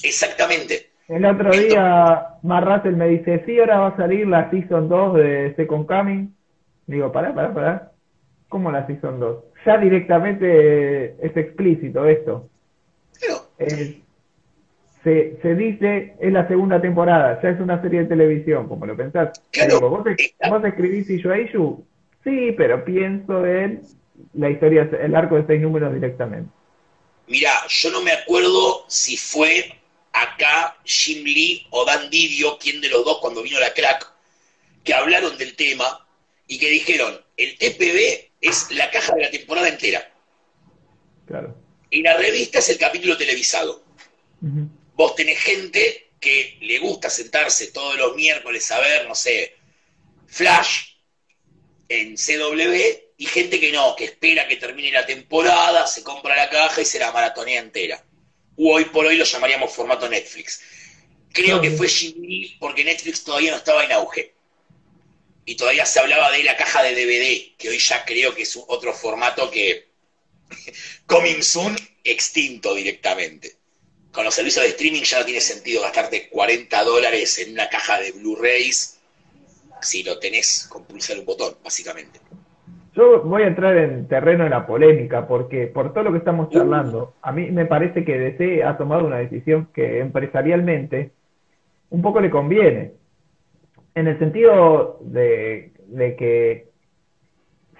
Exactamente. El otro día, Marratel me dice: Sí, ahora va a salir la Season 2 de Second Coming. Digo, pará, pará, pará. ¿Cómo la Season 2? Ya directamente es explícito esto. se, se, dice, es la segunda temporada, ya es una serie de televisión, como lo pensás. ¿vos, ¿vos, escribís Ishu Sí, pero pienso en la historia, el arco de seis números directamente. Mira, yo no me acuerdo si fue acá Jim Lee o Dan Didio, quien de los dos cuando vino la crack, que hablaron del tema y que dijeron, el TPB es la caja de la temporada entera. Claro. Y la revista es el capítulo televisado. Vos tenés gente que le gusta sentarse todos los miércoles a ver, no sé, Flash en CW y gente que no, que espera que termine la temporada, se compra la caja y se la maratonea entera. O hoy por hoy lo llamaríamos formato Netflix. Creo que fue Jimmy porque Netflix todavía no estaba en auge y todavía se hablaba de la caja de DVD, que hoy ya creo que es otro formato que coming soon extinto directamente. Con los servicios de streaming ya no tiene sentido gastarte 40 dólares en una caja de Blu-rays si lo tenés con pulsar un botón, básicamente. Yo voy a entrar en terreno de la polémica, porque por todo lo que estamos charlando, a mí me parece que DC ha tomado una decisión que empresarialmente un poco le conviene en el sentido de, que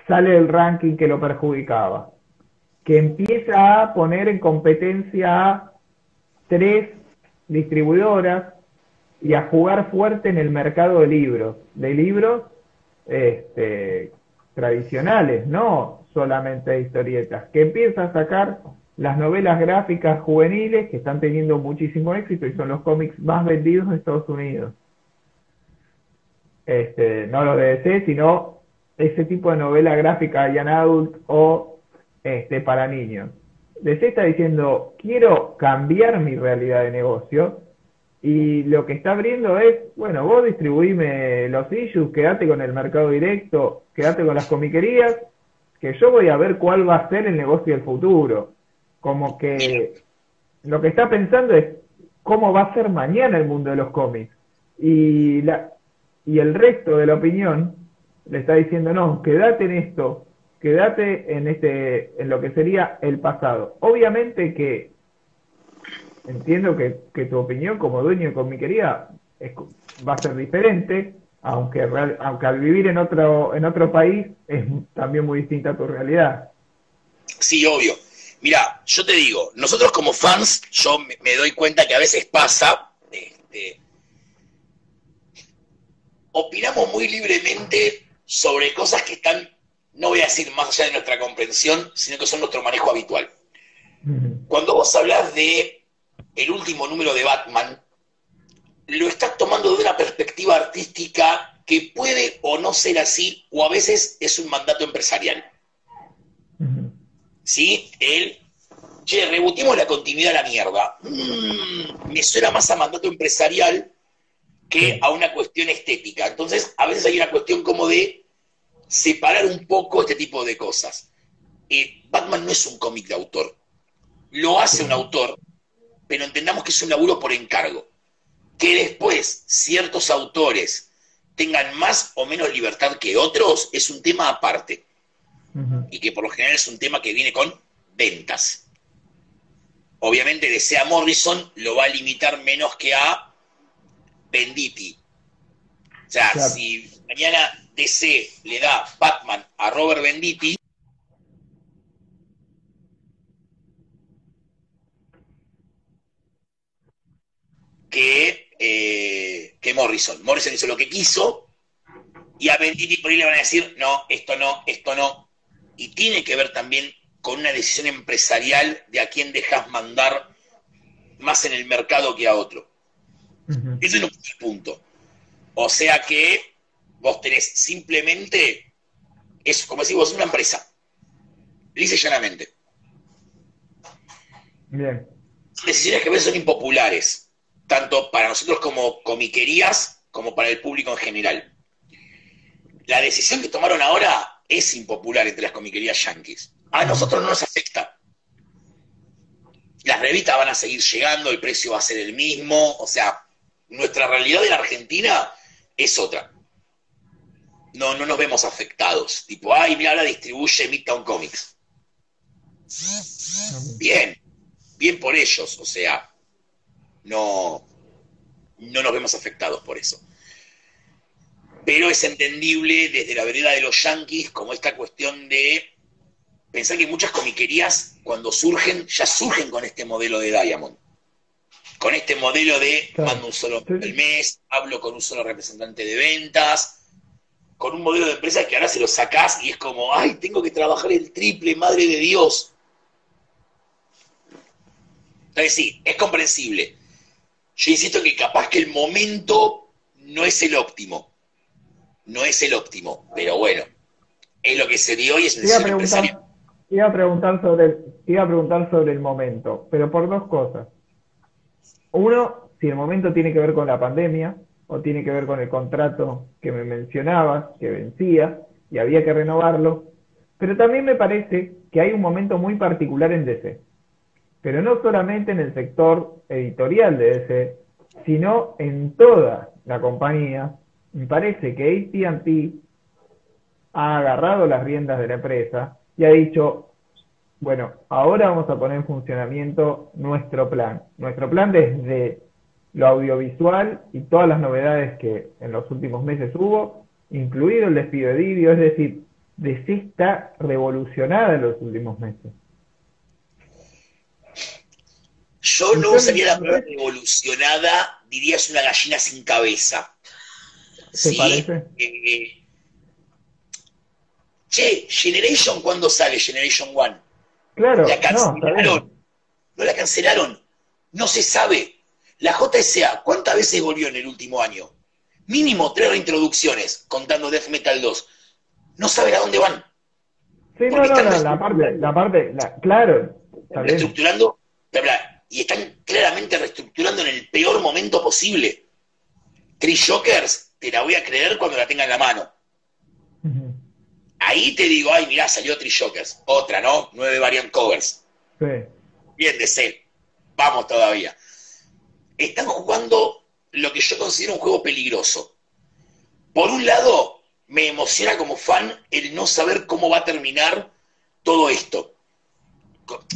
sale el ranking que lo perjudicaba, que empieza a poner en competencia a tres distribuidoras y a jugar fuerte en el mercado de libros, de libros este, tradicionales, no solamente historietas, que empieza a sacar las novelas gráficas juveniles que están teniendo muchísimo éxito y son los cómics más vendidos en Estados Unidos este, no lo de DC, sino ese tipo de novela gráfica young adult o este, para niños. DC está diciendo, quiero cambiar mi realidad de negocio y lo que está abriendo es, bueno, vos distribuíme los issues, quédate con el mercado directo, quédate con las comiquerías, que yo voy a ver cuál va a ser el negocio del futuro. como que lo que está pensando es cómo va a ser mañana el mundo de los cómics. Y, la, y el resto de la opinión le está diciendo, no, quédate en esto, quédate en, este, en lo que sería el pasado. Obviamente que entiendo que, que tu opinión como dueño de comiquería es, va a ser diferente, aunque, aunque al vivir en otro, en otro país es también muy distinta a tu realidad. Sí, obvio. Mira, yo te digo, nosotros como fans, yo me, doy cuenta que a veces pasa, este, opinamos muy libremente sobre cosas que están, no voy a decir más allá de nuestra comprensión, sino que son nuestro manejo habitual. Cuando vos hablas de el último número de Batman, lo estás tomando de una perspectiva artística que puede o no ser así, o a veces es un mandato empresarial. ¿Sí? El, che, rebutimos la continuidad a la mierda. Mm, me suena más a mandato empresarial que a una cuestión estética. Entonces, a veces hay una cuestión como de separar un poco este tipo de cosas. Eh, Batman no es un cómic de autor. Lo hace un autor, pero entendamos que es un laburo por encargo que después ciertos autores tengan más o menos libertad que otros es un tema aparte. Y que por lo general es un tema que viene con ventas. Obviamente DC a Morrison lo va a limitar menos que a Benditi. O sea, si mañana DC le da Batman a Robert Benditi, que eh, que Morrison. Morrison hizo lo que quiso y a Venditti por ahí le van a decir, no, esto no, esto no. Y tiene que ver también con una decisión empresarial de a quién dejas mandar más en el mercado que a otro. Ese es un punto. O sea que vos tenés simplemente, es como decir vos, una empresa. Dice llanamente. Bien. Decisiones que a veces son impopulares tanto para nosotros como comiquerías como para el público en general. La decisión que tomaron ahora es impopular entre las comiquerías yankees. A nosotros no nos afecta. Las revistas van a seguir llegando, el precio va a ser el mismo, o sea, nuestra realidad en Argentina es otra. No, no nos vemos afectados. Tipo, ay, mira, ahora distribuye Midtown Comics. Bien, bien por ellos, o sea, no, no nos vemos afectados por eso. Pero es entendible desde la vereda de los yankees como esta cuestión de pensar que muchas comiquerías cuando surgen, ya surgen con este modelo de Diamond. Con este modelo de mando un solo al mes, hablo con un solo representante de ventas, con un modelo de empresa que ahora se lo sacás y es como, ay, tengo que trabajar el triple, madre de Dios. Entonces sí, es comprensible yo insisto que capaz que el momento no es el óptimo. No es el óptimo, pero bueno, es lo que se dio y es necesario. Iba a preguntar sobre el, iba a preguntar sobre el momento, pero por dos cosas. Uno, si el momento tiene que ver con la pandemia o tiene que ver con el contrato que me mencionabas, que vencía y había que renovarlo, pero también me parece que hay un momento muy particular en DC pero no solamente en el sector editorial de ese, sino en toda la compañía. Me parece que ATT ha agarrado las riendas de la empresa y ha dicho, bueno, ahora vamos a poner en funcionamiento nuestro plan. Nuestro plan desde lo audiovisual y todas las novedades que en los últimos meses hubo, incluido el despido de Divio, es decir, DC está revolucionada en los últimos meses. Yo no usaría la palabra evolucionada, dirías una gallina sin cabeza. ¿Sí? Eh, che, Generation, ¿cuándo sale Generation One? Claro, la cancelaron. No, la cancelaron. No se sabe. La JSA, ¿cuántas veces volvió en el último año? Mínimo tres reintroducciones, contando Death Metal 2. No saben a dónde van. Sí, no, no, no, la parte, la parte, la, claro. Reestructurando, y están claramente reestructurando en el peor momento posible. Chris Jokers, te la voy a creer cuando la tenga en la mano. Ahí te digo, ay, mirá, salió Chris Jokers. Otra, ¿no? Nueve variant covers. Bien, DC. Vamos todavía. Están jugando lo que yo considero un juego peligroso. Por un lado, me emociona como fan el no saber cómo va a terminar todo esto.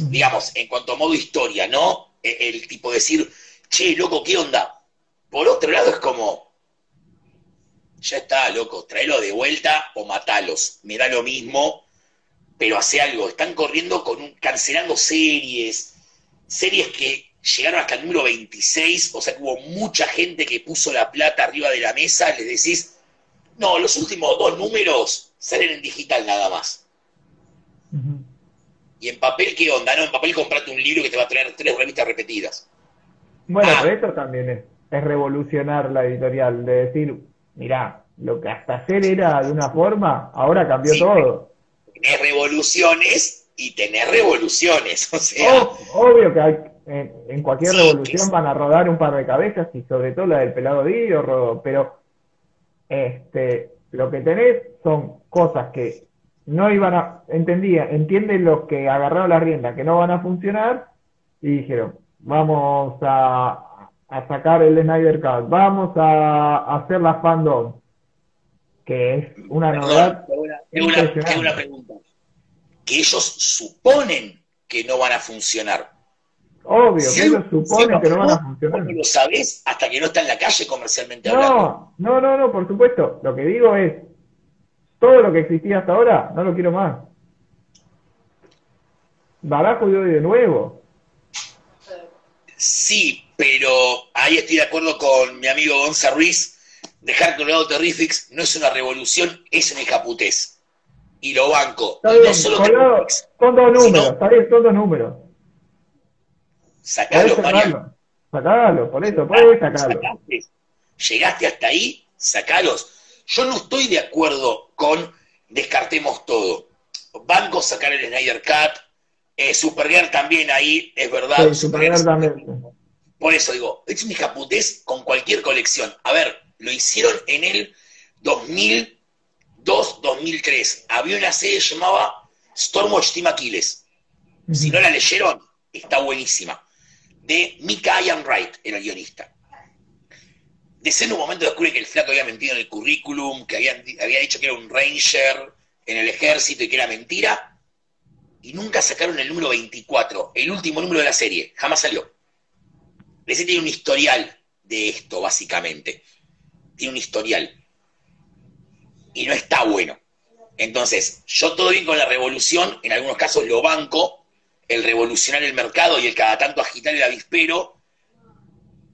Digamos, en cuanto a modo historia, ¿no? E, el, tipo decir, che, loco, ¿qué onda? Por otro lado, es como, ya está, loco, tráelo de vuelta o matalos. Me da lo mismo, pero hace algo. Están corriendo con un, cancelando series, series que llegaron hasta el número 26, o sea que hubo mucha gente que puso la plata arriba de la mesa, les decís, no, los últimos dos números salen en digital nada más. Y en papel, ¿qué onda? No, en papel comprate un libro que te va a traer tres revistas repetidas. Bueno, ah. pero esto también es, es revolucionar la editorial, de decir, mirá, lo que hasta ayer era de una forma, ahora cambió todo. Tenés revoluciones y tenés revoluciones, o sea... obvio que hay, en, cualquier revolución van a rodar un par de cabezas y sobre todo la del pelado Dio rodó, pero este, lo que tenés son cosas que no iban a, entendía, entienden los que agarraron la rienda que no van a funcionar y dijeron, vamos a, a sacar el Snyder Cut, vamos a, hacer la fandom, que es una novedad. Es una, pregunta. Que ellos suponen que no van a funcionar. Obvio, que ellos suponen que no van a funcionar. No lo sabés hasta que no está en la calle comercialmente no, hablando. No, no, no, por supuesto. Lo que digo es, todo lo que existía hasta ahora, no lo quiero más. Barajo y hoy de nuevo. Sí, pero ahí estoy de acuerdo con mi amigo Gonza Ruiz. Dejar Colorado Terrifics no es una revolución, es una escaputez. Y lo banco. no solo son dos números, está bien, son dos números. Sacalo, Mariano. Sacalo, por eso, sacarlo. Llegaste hasta ahí, sacalos. Yo no estoy de acuerdo con descartemos todo. Banco sacar el Snyder Cut, eh, Supergirl también ahí, es verdad. Sí, Supergirl también. Por eso digo, es una escaputez con cualquier colección. A ver, lo hicieron en el 2002-2003. Había una serie que se llamaba Stormwatch Team Aquiles. Si no la leyeron, está buenísima. De Mika Ian Wright, era el guionista. De en un momento descubre que el flaco había mentido en el currículum, que había, había dicho que era un ranger en el ejército y que era mentira. Y nunca sacaron el número 24, el último número de la serie. Jamás salió. DC tiene un historial de esto, básicamente. Tiene un historial. Y no está bueno. Entonces, yo todo bien con la revolución, en algunos casos lo banco, el revolucionar el mercado y el cada tanto agitar el avispero,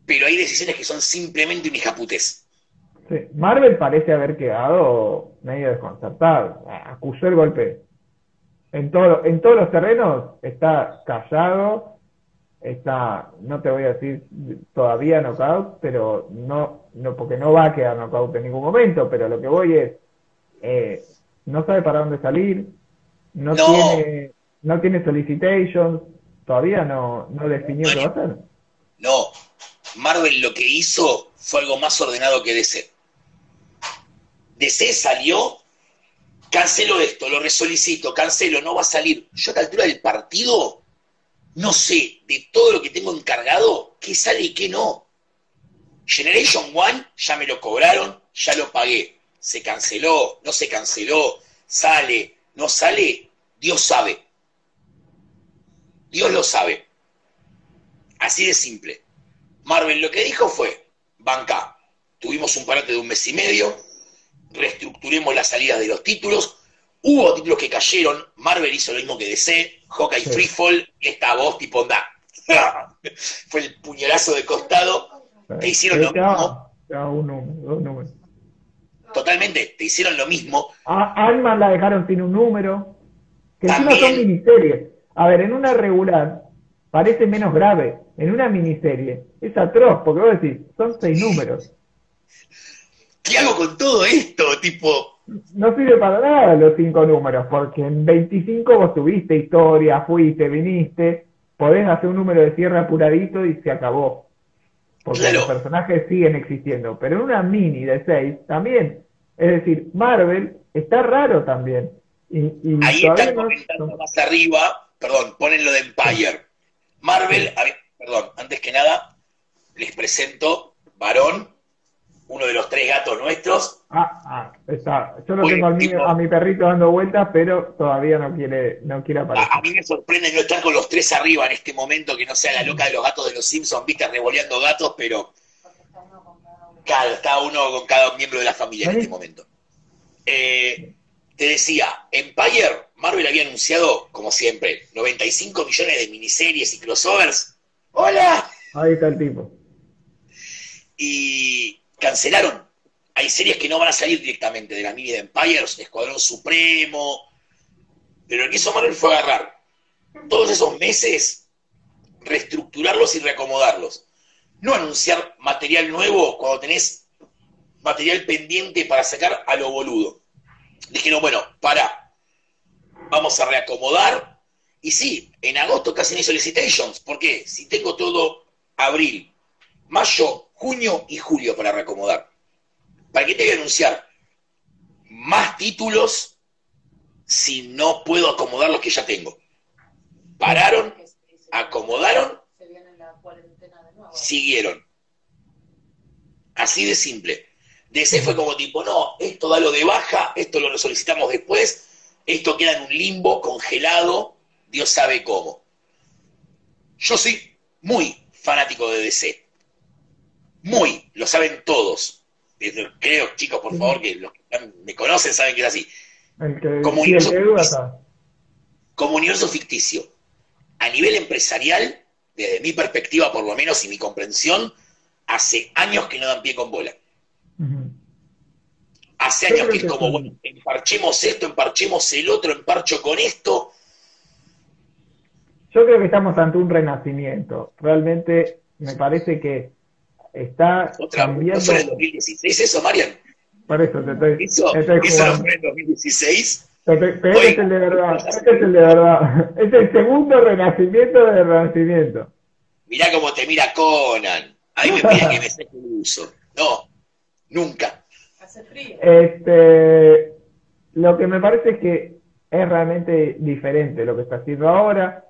pero hay decisiones que son simplemente un hijaputez. Sí. Marvel parece haber quedado medio desconcertado, acusó el golpe. En, todo, en todos los terrenos está callado, está, no te voy a decir todavía knockout, pero no, no, porque no va a quedar knockout en ningún momento, pero lo que voy es, eh, no sabe para dónde salir, no, tiene, no tiene solicitations, todavía no, no definió qué va a hacer. No, Marvel lo que hizo fue algo más ordenado que DC. DC salió, cancelo esto, lo resolicito, cancelo, no va a salir. Yo a esta altura del partido no sé de todo lo que tengo encargado qué sale y qué no. Generation One ya me lo cobraron, ya lo pagué. Se canceló, no se canceló, sale, no sale, Dios sabe. Dios lo sabe. Así de simple. Marvel lo que dijo fue, banca, tuvimos un parate de un mes y medio, reestructuremos las salidas de los títulos, hubo títulos que cayeron, Marvel hizo lo mismo que DC, Hawkeye sí. Freefall, y esta voz tipo da. Fue el puñalazo de costado. Te hicieron lo mismo. Totalmente, te hicieron lo mismo. A Alman la dejaron sin un número. Que encima son miniseries. A ver, en una regular parece menos grave. En una miniserie es atroz, porque vos decís, son seis números. ¿Qué hago con todo esto? Tipo, no sirve para nada los cinco números, porque en 25 vos tuviste historia, fuiste, viniste, podés hacer un número de cierre apuradito y se acabó. Porque los personajes siguen existiendo. Pero en una mini de 6 también. Es decir, Marvel está raro también. Y, Ahí están comentando más arriba, perdón, ponen lo de Empire. Marvel, perdón, antes que nada, les presento Varón, uno de los tres gatos nuestros. Ah, ah está. Yo no tengo a mi perrito dando vueltas, pero todavía no quiere, no quiere aparecer. A, mí me sorprende no estar con los tres arriba en este momento, que no sea la loca de los gatos de los Simpsons, viste, revoleando gatos, pero. Claro, está uno con cada miembro de la familia en este momento. Eh, te decía, Empire, Marvel había anunciado, como siempre, 95 millones de miniseries y crossovers. ¡Hola! Ahí está el tipo. Y cancelaron. Hay series que no van a salir directamente de la mini de Empires, Escuadrón Supremo. Pero lo que hizo Marvel fue agarrar todos esos meses, reestructurarlos y reacomodarlos. No anunciar material nuevo cuando tenés material pendiente para sacar a lo boludo. Dijeron, bueno, para, vamos a reacomodar. Y sí, en agosto casi no hay solicitations. ¿Por? Si tengo todo abril, mayo, junio y julio para reacomodar. ¿Para qué te voy a anunciar más títulos si no puedo acomodar los que ya tengo? Pararon, acomodaron, siguieron. Así de simple. DC fue como tipo, no, esto da lo de baja, esto lo solicitamos después, esto queda en un limbo congelado, Dios sabe cómo. Yo soy muy fanático de DC. Muy, lo saben todos. Creo, chicos, por favor, que los que me conocen saben que es así. como, universo ficticio, como universo ficticio, a nivel empresarial, desde mi perspectiva por lo menos y mi comprensión, hace años que no dan pie con bola. Hace años que es como, bueno, emparchemos esto, emparchemos el otro, emparcho con esto. Yo creo que estamos ante un renacimiento. Realmente me parece que está cambiando. ¿No fue en el 2016 eso, Marian? Por eso te estoy. ¿Eso, ¿eso no fue en 2016? Pero, este es el de verdad, este es el de verdad. Es el segundo renacimiento del renacimiento. Mirá cómo te mira Conan. Ahí me pide que me seque el uso. No, nunca. Este, lo que me parece es que es realmente diferente lo que está haciendo ahora,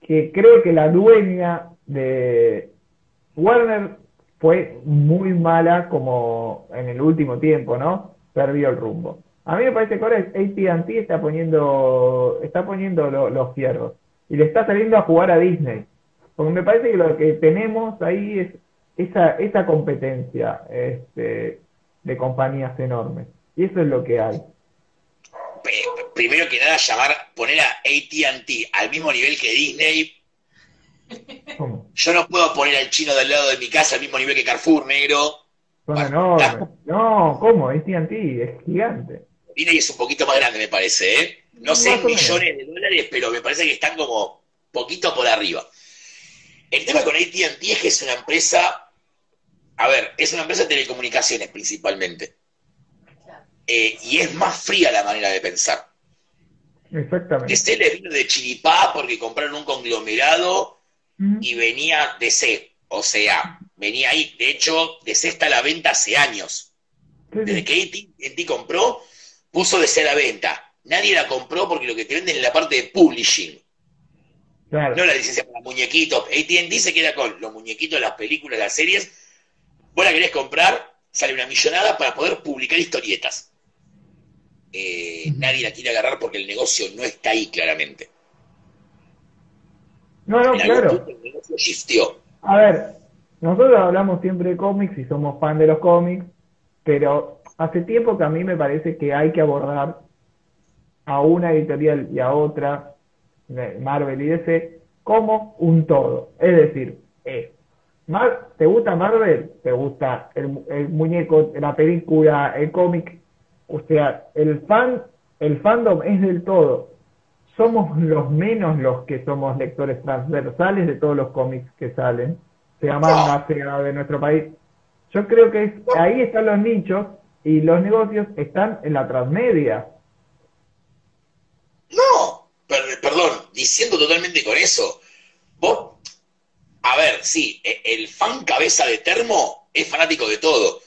que creo que la dueña de Warner fue muy mala como en el último tiempo, ¿no? Perdió el rumbo. A mí me parece que ahora AT&T está poniendo, está poniendo los fierros y le está saliendo a jugar a Disney. Porque me parece que lo que tenemos ahí es esa, esa competencia. Este, de compañías enormes. Y eso es lo que hay. Primero que nada, llamar, poner a ATT al mismo nivel que Disney. Yo no puedo poner al chino del lado de mi casa al mismo nivel que Carrefour, negro. No, No, ¿cómo? ATT es gigante. Disney es un poquito más grande, me parece, ¿eh? No sé millones de dólares, pero me parece que están como poquito por arriba. El tema con ATT es que es una empresa a ver, es una empresa de telecomunicaciones principalmente. Eh, y es más fría la manera de pensar. Exactamente. DC le vino de chiripá porque compraron un conglomerado y venía DC. O sea, venía ahí. De hecho, DC está a la venta hace años. Desde que AT&T compró, puso DC a la venta. Nadie la compró porque lo que te venden es la parte de publishing. No la licencia para muñequitos. AT&T se queda con los muñequitos, las películas, las series vos la querés comprar, sale una millonada para poder publicar historietas. Eh, nadie la quiere agarrar porque el negocio no está ahí claramente. No, no, claro. El A ver, nosotros hablamos siempre de cómics y somos fan de los cómics, pero hace tiempo que a mí me parece que hay que abordar a una editorial y a otra, Marvel y DC, como un todo. Es decir, es ¿Te gusta Marvel? ¿Te gusta el, muñeco, la película, el cómic? O sea, el fan, el fandom es del todo. Somos los menos los que somos lectores transversales de todos los cómics que salen, sea manga, sea de nuestro país. Yo creo que ahí están los nichos y los negocios están en la transmedia. No, perdón, diciendo totalmente con eso, vos a ver, sí, e, el fan cabeza de termo es fanático de todo.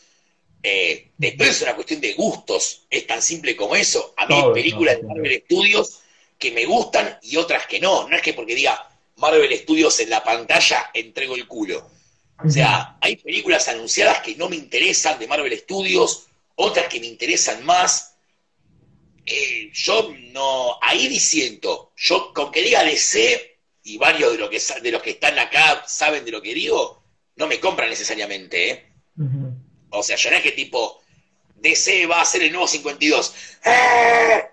Eh, después es una cuestión de gustos, es tan simple como eso. A mí hay películas de Marvel Studios que me gustan y otras que no. No es que porque diga, Marvel Studios en la pantalla, entrego el culo. O sea, hay películas anunciadas que no me interesan de Marvel Studios, otras que me interesan más. Eh, yo no, ahí diciendo, yo con que diga DC, y varios de, lo que, de los que están acá saben de lo que digo, no me compran necesariamente, ¿eh? O sea, yo no es que tipo, DC va a ser el nuevo 52. ¡Eh!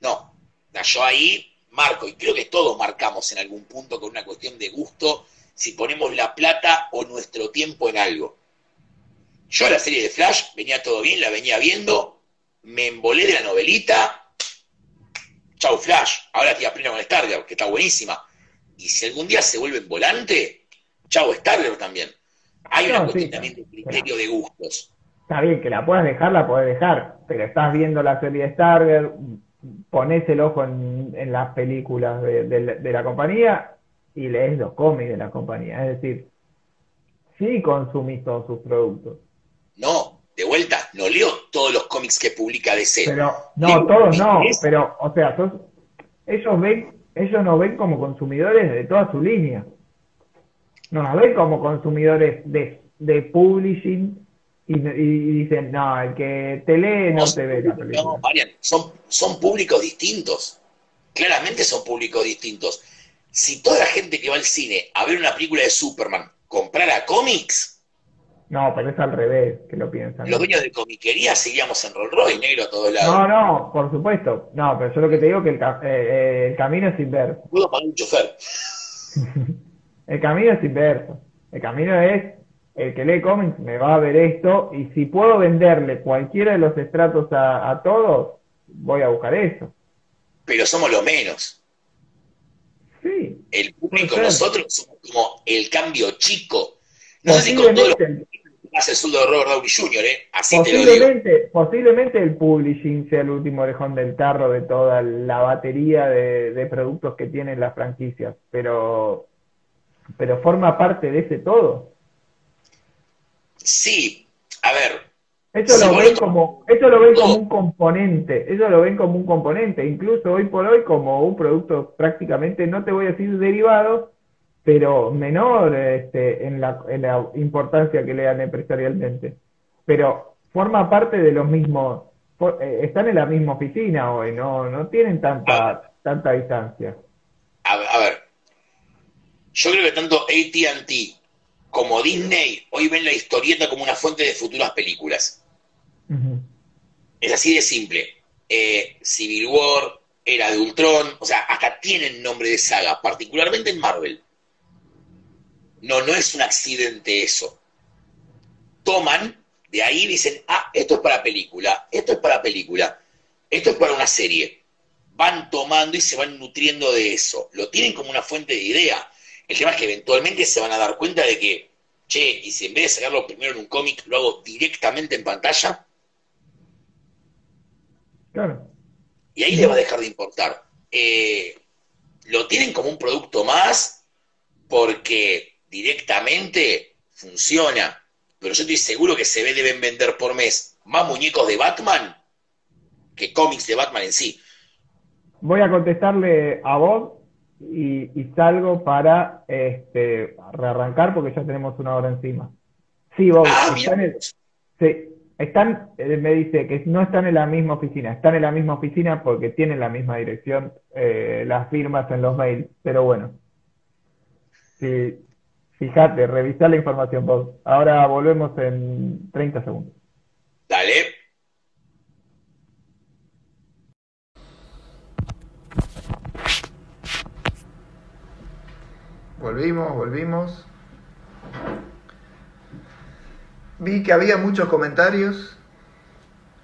No, yo ahí marco, y creo que todos marcamos en algún punto con una cuestión de gusto si ponemos la plata o nuestro tiempo en algo. Yo la serie de Flash venía todo bien, la venía viendo, me embolé de la novelita, chau Flash, ahora estoy a pleno con Stargirl, que está buenísima. Y si algún día se vuelve en volante, chau Stargirl también. Hay una cuestión también de criterio de gustos. Está bien, que la puedas dejar, la puedes dejar, pero estás viendo la serie de Stargirl, pones el ojo en, las películas de, la compañía y lees los cómics de la compañía. Es decir, sí consumís todos sus productos. No, de vuelta, no leo todos los cómics que publica DC. Pero, no, todos no, pero, o sea, ellos ven, ellos nos ven como consumidores de toda su línea. No nos ven como consumidores de, de publishing y, dicen, no, el que te lee no, te ve la película. No, Marian, son, son públicos distintos. Claramente son públicos distintos. Si toda la gente que va al cine a ver una película de Superman comprara cómics. No, pero es al revés, que lo piensan. Los dueños de comiquería seguíamos en Rolls Royce, negro a todos lados. No, no, por supuesto. No, pero yo lo que te digo es que el, eh, eh, el camino es inverso. Puedo pagar un chofer. el camino es inverso. El camino es el que lee cómics me va a ver esto y si puedo venderle cualquiera de los estratos a, todos, voy a buscar eso. Pero somos lo menos. Sí. El público, nosotros somos como el cambio chico. No sé si con todo lo que hace el sueldo de Robert Downey Jr., ¿eh? Así posiblemente, te lo digo. Posiblemente el publishing sea el último orejón del carro de toda la batería de, de productos que tienen las franquicias, pero, pero forma parte de ese todo. Sí, a ver. Eso lo, ven como, lo ven como un componente, eso lo ven como un componente, incluso hoy por hoy como un producto prácticamente, no te voy a decir derivado, pero menor este, en, la, en la importancia que le dan empresarialmente. Pero forma parte de los mismos, eh, están en la misma oficina hoy, no, no tienen tanta, tanta distancia. A, a ver, yo creo que tanto ATT como Disney hoy ven la historieta como una fuente de futuras películas. Es así de simple. Eh, Civil War, Era de Ultron, o sea, hasta tienen nombre de saga, particularmente en Marvel. No, no es un accidente eso. Toman, de ahí dicen, ah, esto es para película, esto es para película, esto es para una serie. Van tomando y se van nutriendo de eso. Lo tienen como una fuente de idea el tema es que eventualmente se van a dar cuenta de que, che, y si en vez de sacarlo primero en un cómic, lo hago directamente en pantalla. Claro. Y ahí le va a dejar de importar. Eh, lo tienen como un producto más porque directamente funciona. Pero yo estoy seguro que se ve deben vender por mes más muñecos de Batman que cómics de Batman en sí. Voy a contestarle a vos y, salgo para este, rearrancar porque ya tenemos una hora encima. Sí, vos, ah, están, sí, están, eh, me dice que no están en la misma oficina, están en la misma oficina porque tienen la misma dirección, eh, las firmas en los mails, pero bueno. Sí, fíjate, revisar la información vos. Ahora volvemos en 30 segundos. Dale. Volvimos, volvimos. Vi que había muchos comentarios.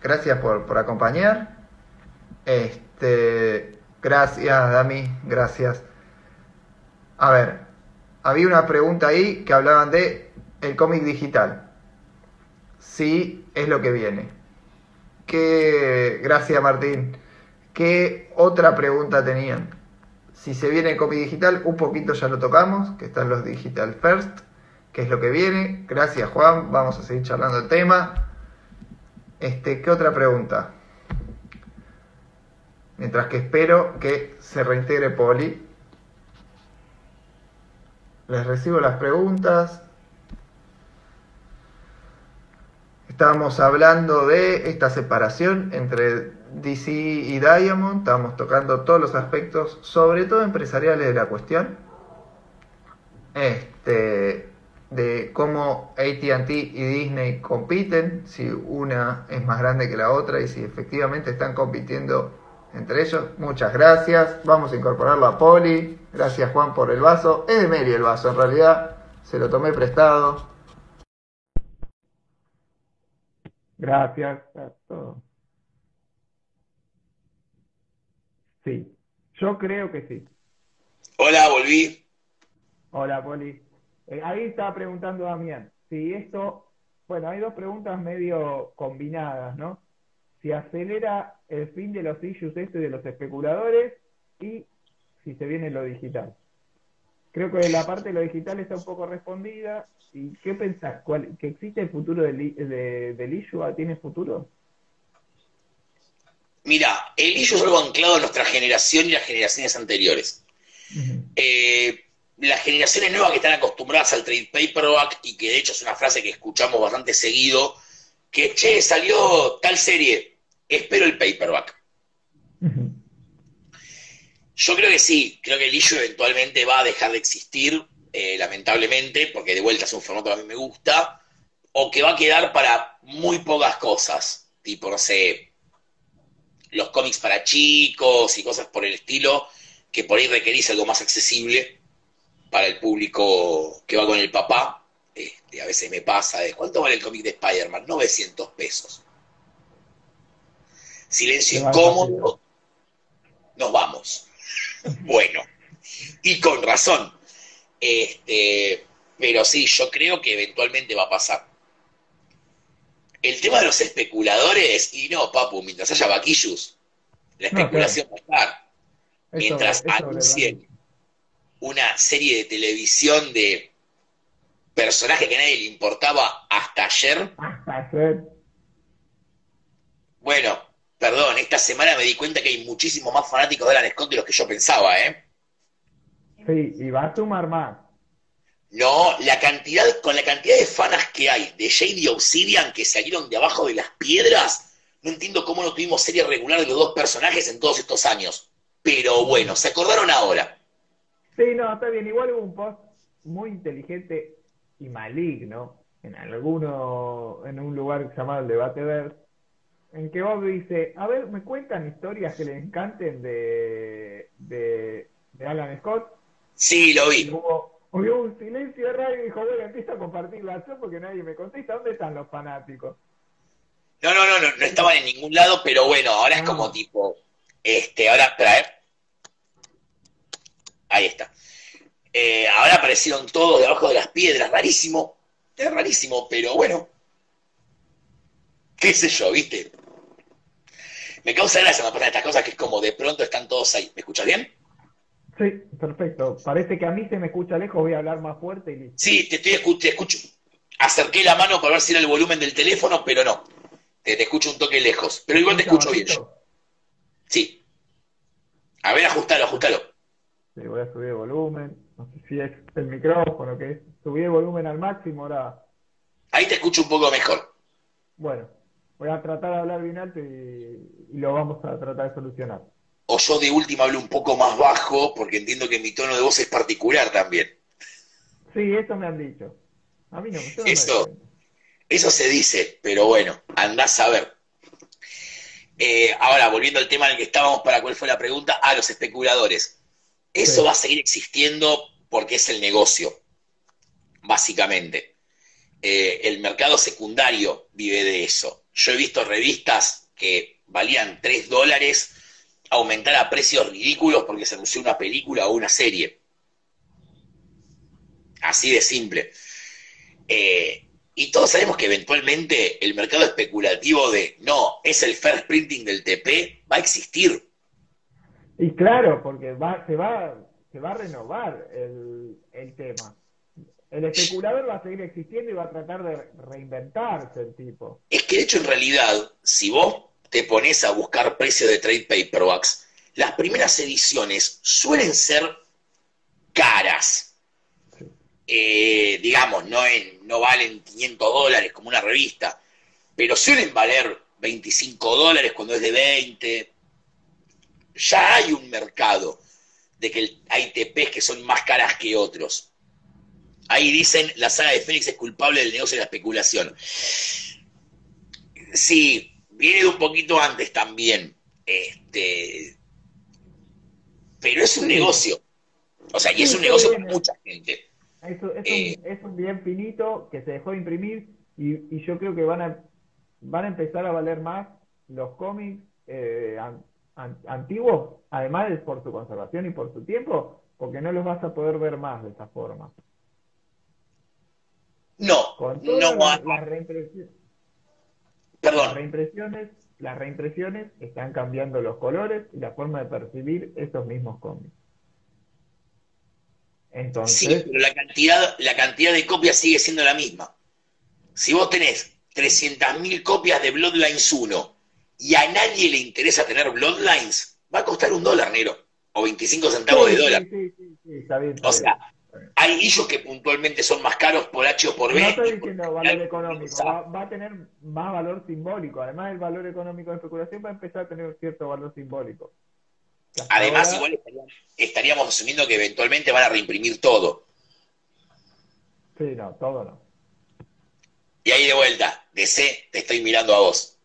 Gracias por, acompañar. Este, gracias, Dami, gracias. A ver, había una pregunta ahí que hablaban de el cómic digital. Sí, es lo que viene. ¿Qué, gracias Martín. ¿Qué otra pregunta tenían? Si se viene copy digital, un poquito ya lo tocamos, que están los digital first, que es lo que viene. Gracias Juan, vamos a seguir charlando el tema. Este, ¿Qué otra pregunta? Mientras que espero que se reintegre Poli. les recibo las preguntas. Estábamos hablando de esta separación entre DC y Diamond, estábamos tocando todos los aspectos, sobre todo empresariales de la cuestión. Este, de cómo ATT y Disney compiten, si una es más grande que la otra y si efectivamente están compitiendo entre ellos. Muchas gracias. Vamos a incorporarlo a Poli. Gracias Juan por el vaso. Es de Mary el vaso, en realidad. Se lo tomé prestado. Gracias a todos. Sí, yo creo que sí. Hola, volví. Hola, Poli. Eh, ahí estaba preguntando Damián. Si esto, bueno, hay dos preguntas medio combinadas, ¿no? Si acelera el fin de los issues este de los especuladores y si se viene lo digital. Creo que la parte de lo digital está un poco respondida. ¿Y qué pensás? ¿Cuál, ¿Que existe el futuro del, de, del issue? ¿Tiene futuro? Mira, el issue es algo anclado en nuestra generación y las generaciones anteriores. eh, las generaciones nuevas que están acostumbradas al trade paperback y que de hecho es una frase que escuchamos bastante seguido, que, che, salió tal serie, espero el paperback. Yo creo que sí, creo que el issue eventualmente va a dejar de existir, eh, lamentablemente, porque de vuelta es un formato que a mí me gusta, o que va a quedar para muy pocas cosas, tipo, no sé, los cómics para chicos y cosas por el estilo, que por ahí requerís algo más accesible para el público que va con el papá. Este, a veces me pasa de, ¿cuánto vale el cómic de Spider-Man? 900 pesos. Silencio incómodo, nos vamos. Bueno, y con razón. Este, pero sí, yo creo que eventualmente va a pasar. El tema de los especuladores, y no, papu, mientras haya vaquillos, la especulación va a estar. Mientras anuncien una serie de televisión de personaje que a nadie le importaba hasta ayer. Hasta ayer. Bueno, perdón, esta semana me di cuenta que hay muchísimos más fanáticos de Alan Scott de los que yo pensaba, ¿eh? Sí, y va a sumar más. No, la cantidad, con la cantidad de fanas que hay de Shady Obsidian que salieron de abajo de las piedras, no entiendo cómo no tuvimos serie regular de los dos personajes en todos estos años. Pero bueno, se acordaron ahora. Sí, no, está bien. Igual hubo un post muy inteligente y maligno en alguno, en un lugar llamado el Debate Ver, en que Bob dice, a ver, ¿me cuentan historias que les encanten de, de, de Alan Scott? Sí, lo vi. Y hubo, hubo un silencio de radio y dijo, bueno, empiezo a compartir la acción porque nadie me contesta. ¿Dónde están los fanáticos? No, no, no, no, no estaban en ningún lado, pero bueno, ahora es como tipo, este, ahora, espera, a ver. Ahí está. Eh, ahora aparecieron todos debajo de las piedras, rarísimo, es rarísimo, pero bueno, qué sé yo, ¿viste? Me causa gracia me pasan estas cosas que es como de pronto están todos ahí. ¿Me escuchas bien? Sí, perfecto. Parece que a mí se me escucha lejos, voy a hablar más fuerte y listo. Sí, te estoy escuchando, te escucho. Acerqué la mano para ver si era el volumen del teléfono, pero no. Te, te escucho un toque lejos. Pero igual te escucho bien. Sí. A ver, ajustalo, ajustalo. Sí, voy a subir el volumen. No sé si es el micrófono, que es. Subí el volumen al máximo ahora. Ahí te escucho un poco mejor. Bueno, voy a tratar de hablar bien alto y, y lo vamos a tratar de solucionar. O yo de última hablo un poco más bajo, porque entiendo que mi tono de voz es particular también. Sí, eso me han dicho. A mí no, yo no eso se dice, pero bueno, andás a ver. Eh, ahora, volviendo al tema en el que estábamos, para cuál fue la pregunta, a los especuladores. Eso Sí. va a seguir existiendo porque es el negocio, básicamente. Eh, el mercado secundario vive de eso. Yo he visto revistas que valían 3 dólares aumentar a precios ridículos porque se anunció una película o una serie. Así de simple. Eh, y todos sabemos que eventualmente el mercado especulativo de no, es el first printing del TP, va a existir. Y claro, porque va, se, va, se va a renovar el, el tema. El especulador va a seguir existiendo y va a tratar de reinventarse el tipo. Es que de hecho en realidad, si vos te pones a buscar precios de trade paperbacks, las primeras ediciones suelen ser caras. eh, digamos, no, no valen 500 dólares como una revista, pero suelen valer 25 dólares cuando es de 20. Ya hay un mercado de que hay TPs que son más caras que otros. Ahí dicen, la saga de Fénix es culpable del negocio de la especulación. Sí, viene de un poquito antes también. Este, pero es un negocio. O sea, y es un negocio para mucha gente. Es, eh, es, un, bien finito que se dejó de imprimir y, yo creo que van a, van a empezar a valer más los cómics eh, antiguos, además de por su conservación y por su tiempo, porque no los vas a poder ver más de esa forma. No, no, las, reimpresiones, Perdón. Las reimpresiones, las reimpresiones están cambiando los colores y la forma de percibir esos mismos cómics. Entonces, sí, pero la cantidad, la cantidad de copias sigue siendo la misma. Si vos tenés 300.000 copias de Bloodlines 1 y a nadie le interesa tener Bloodlines, va a costar un dólar, negro, o 25 centavos de dólar. Sí, sí, sí, está bien, o sea, hay ellos que puntualmente son más caros por H o por B. No estoy diciendo valor económico, va, a tener más valor simbólico. Además, el valor económico de especulación va a empezar a tener cierto valor simbólico. Además, igual estaríamos, asumiendo que eventualmente van a reimprimir todo. Sí, no, todo no. Y ahí de vuelta, DC, te estoy mirando a vos.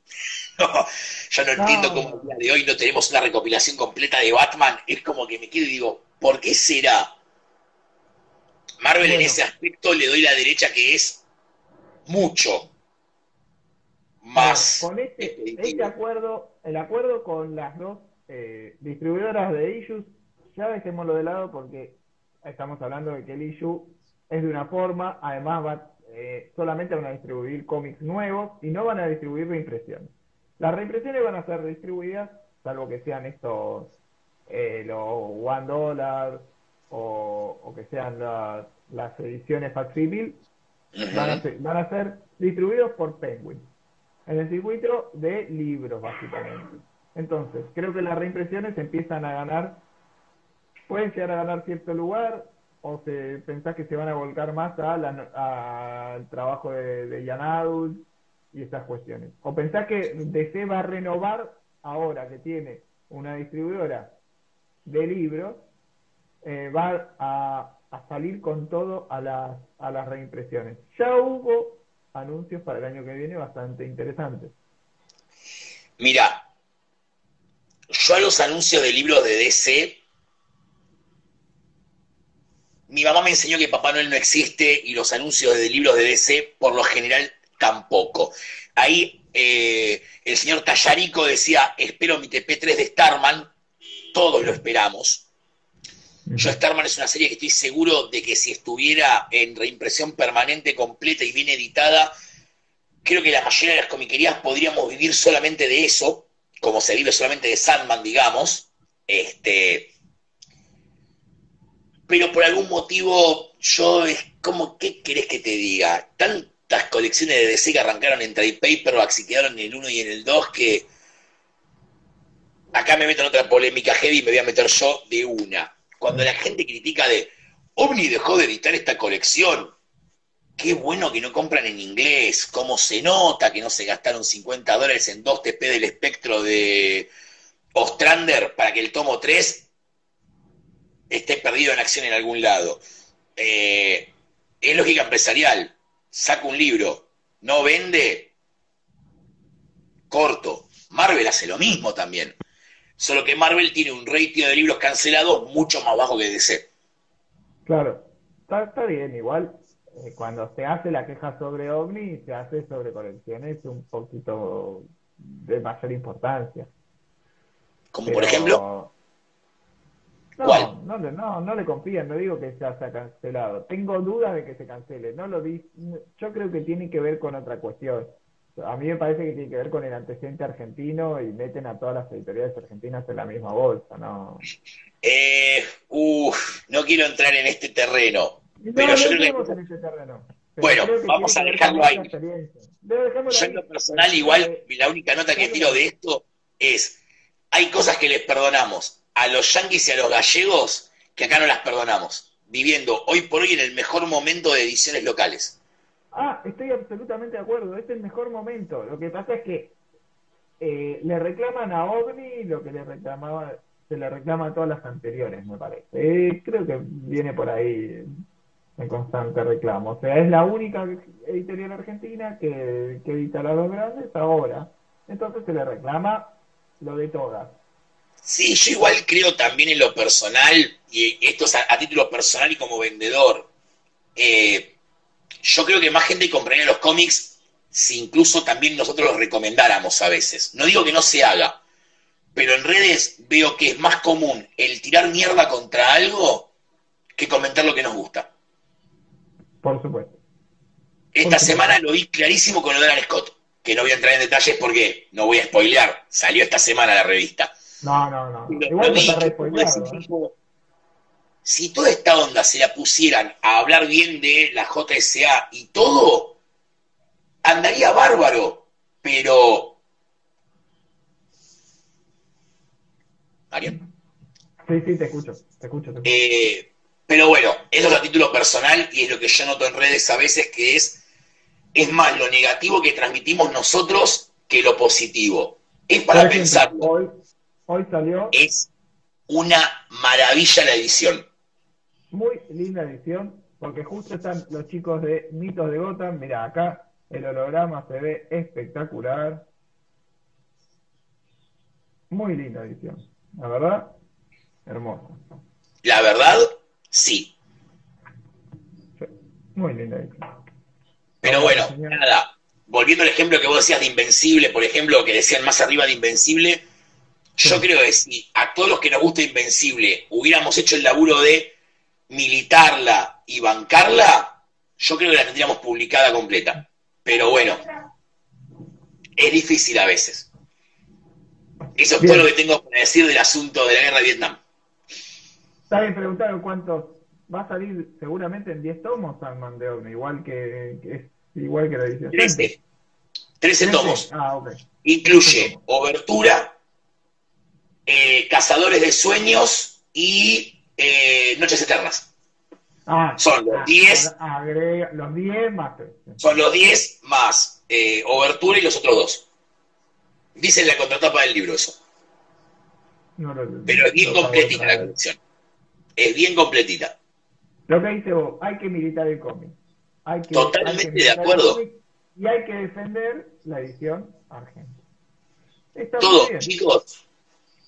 yo no, entiendo cómo el día de hoy no tenemos una recopilación completa de Batman. Es como que me quedo y digo, ¿por qué será? Marvel en ese aspecto le doy la derecha que es mucho más. con este, este acuerdo, el acuerdo con las dos eh, distribuidoras de issues, ya dejémoslo de lado porque estamos hablando de que el issue es de una forma, además va, eh, solamente van a distribuir cómics nuevos y no van a distribuir reimpresiones. Las reimpresiones van a ser distribuidas, salvo que sean estos, eh, los one dollar o, que sean las ediciones facsimil, van, a ser, van a ser distribuidos por Penguin, en el circuito de libros, básicamente. Entonces, creo que las reimpresiones empiezan a ganar, pueden llegar a ganar cierto lugar, o se pensás que se van a volcar más al trabajo de, de Adult y esas cuestiones. O pensás que DC va a renovar ahora que tiene una distribuidora de libros, eh, va a, a, salir con todo a las, a las reimpresiones. Ya hubo anuncios para el año que viene bastante interesantes. Mira, yo a los anuncios de libros de DC, mi mamá me enseñó que Papá Noel no existe y los anuncios de libros de DC por lo general tampoco. Ahí eh, el señor Tallarico decía, espero mi TP3 de Starman, todos lo esperamos. Yo Starman es una serie que estoy seguro de que si estuviera en reimpresión permanente, completa y bien editada, creo que la mayoría de las comiquerías podríamos vivir solamente de eso, como se vive solamente de Sandman, digamos, este, pero por algún motivo yo es como, ¿qué querés que te diga? Tantas colecciones de DC que arrancaron en trade paperbacks y quedaron en el 1 y en el 2 que acá me meto en otra polémica heavy y me voy a meter yo de una. Cuando la gente critica de OVNI dejó de editar esta colección, qué bueno que no compran en inglés, cómo se nota que no se gastaron 50 dólares en dos TP del espectro de Ostrander para que el tomo 3 esté perdido en acción en algún lado. Eh, es lógica empresarial, saca un libro, no vende, corto. Marvel hace lo mismo también, solo que Marvel tiene un ratio de libros cancelados mucho más bajo que DC. Claro, está bien, igual eh, cuando se hace la queja sobre OVNI, se hace sobre colecciones un poquito de mayor importancia. ¿Como por ejemplo? No, no, no, no le confían, no digo que se haya cancelado. Tengo dudas de que se cancele. No lo di, yo creo que tiene que ver con otra cuestión. A mí me parece que tiene que ver con el antecedente argentino y meten a todas las editoriales argentinas en la misma bolsa, ¿no? Eh, uf, no quiero entrar en este terreno pero yo bueno, vamos a dejarlo ahí. Yo en lo personal, igual, la única nota que tiro de esto es, hay cosas que les perdonamos a los yanquis y a los gallegos que acá no las perdonamos. viviendo hoy por hoy en el mejor momento de ediciones locales. Ah, estoy absolutamente de acuerdo, es el mejor momento. Lo que pasa es que eh, le reclaman a OVNI lo que le reclamaba, se le reclama a todas las anteriores, me parece. Eh, creo que viene por ahí en constante reclamo. O sea, es la única editorial argentina que, que edita a los grandes ahora. Entonces se le reclama lo de todas. Sí, yo igual creo también en lo personal, y esto es a, título personal y como vendedor. Eh, yo creo que más gente compraría los cómics si incluso también nosotros los recomendáramos a veces. No digo que no se haga, pero en redes veo que es más común el tirar mierda contra algo que comentar lo que nos gusta. Por supuesto. Esta semana lo vi clarísimo con lo de Alan Scott, que no voy a entrar en detalles porque no voy a spoilear, salió esta semana la revista. No, no, no. Igual no está Si toda esta onda se la pusieran a hablar bien de la JSA y todo, andaría bárbaro, pero... ¿Marian? Sí, sí, te escucho, te escucho. Te escucho. Eh, pero bueno, eso es a título personal y es lo que yo noto en redes a veces que es, es más lo negativo que transmitimos nosotros que lo positivo. Es para pensar. Hoy, salió. Es una maravilla la edición. Muy linda edición, porque justo están los chicos de Mitos de Gotham. Mira, acá el holograma se ve espectacular. Muy linda edición. La verdad, hermosa. La verdad, sí. Muy linda Pero bueno, nada. Volviendo al ejemplo que vos decías de Invencible, por ejemplo, que decían más arriba de Invencible, yo creo que si a todos los que nos gusta Invencible hubiéramos hecho el laburo de militarla y bancarla, yo creo que la tendríamos publicada completa. Pero bueno, es difícil a veces. Eso es todo lo que tengo para decir del asunto de la guerra de Vietnam. Saben preguntaron cuántos va a salir seguramente en 10 tomos Sandman de OVNI, igual que, es igual que la edición. 13. 13 tomos. Ah, ok. Incluye Obertura, eh, Cazadores de Sueños y eh, Noches Eternas. Ah, son los 10. Ah, los 10 más. Son los 10 más eh, Obertura y los otros dos. Dice en la contratapa del libro eso. No, Pero es bien completita la colección. Es bien completita. Lo que dice vos, hay que militar el cómic. Hay que, Totalmente de acuerdo. Y hay que defender la edición argentina. Todo, chicos,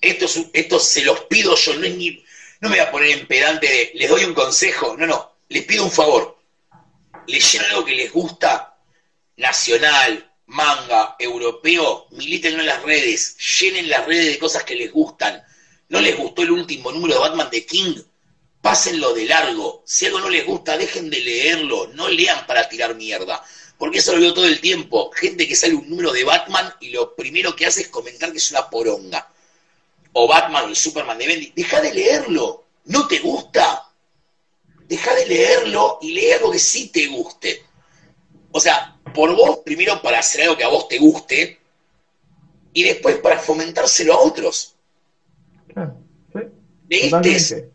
esto, esto se los pido yo, no, ni, no me voy a poner en pedante de, les doy un consejo, no, no, les pido un favor. Les algo que les gusta, nacional, manga, europeo, milítenlo en las redes, llenen las redes de cosas que les gustan. ¿No les gustó el último número de Batman de King? pásenlo de largo. Si algo no les gusta, dejen de leerlo. No lean para tirar mierda. Porque eso lo veo todo el tiempo. Gente que sale un número de Batman y lo primero que hace es comentar que es una poronga. O Batman o el Superman de Bendy. Deja de leerlo. ¿No te gusta? Deja de leerlo y lee algo que sí te guste. O sea, por vos, primero para hacer algo que a vos te guste y después para fomentárselo a otros. ¿Leíste?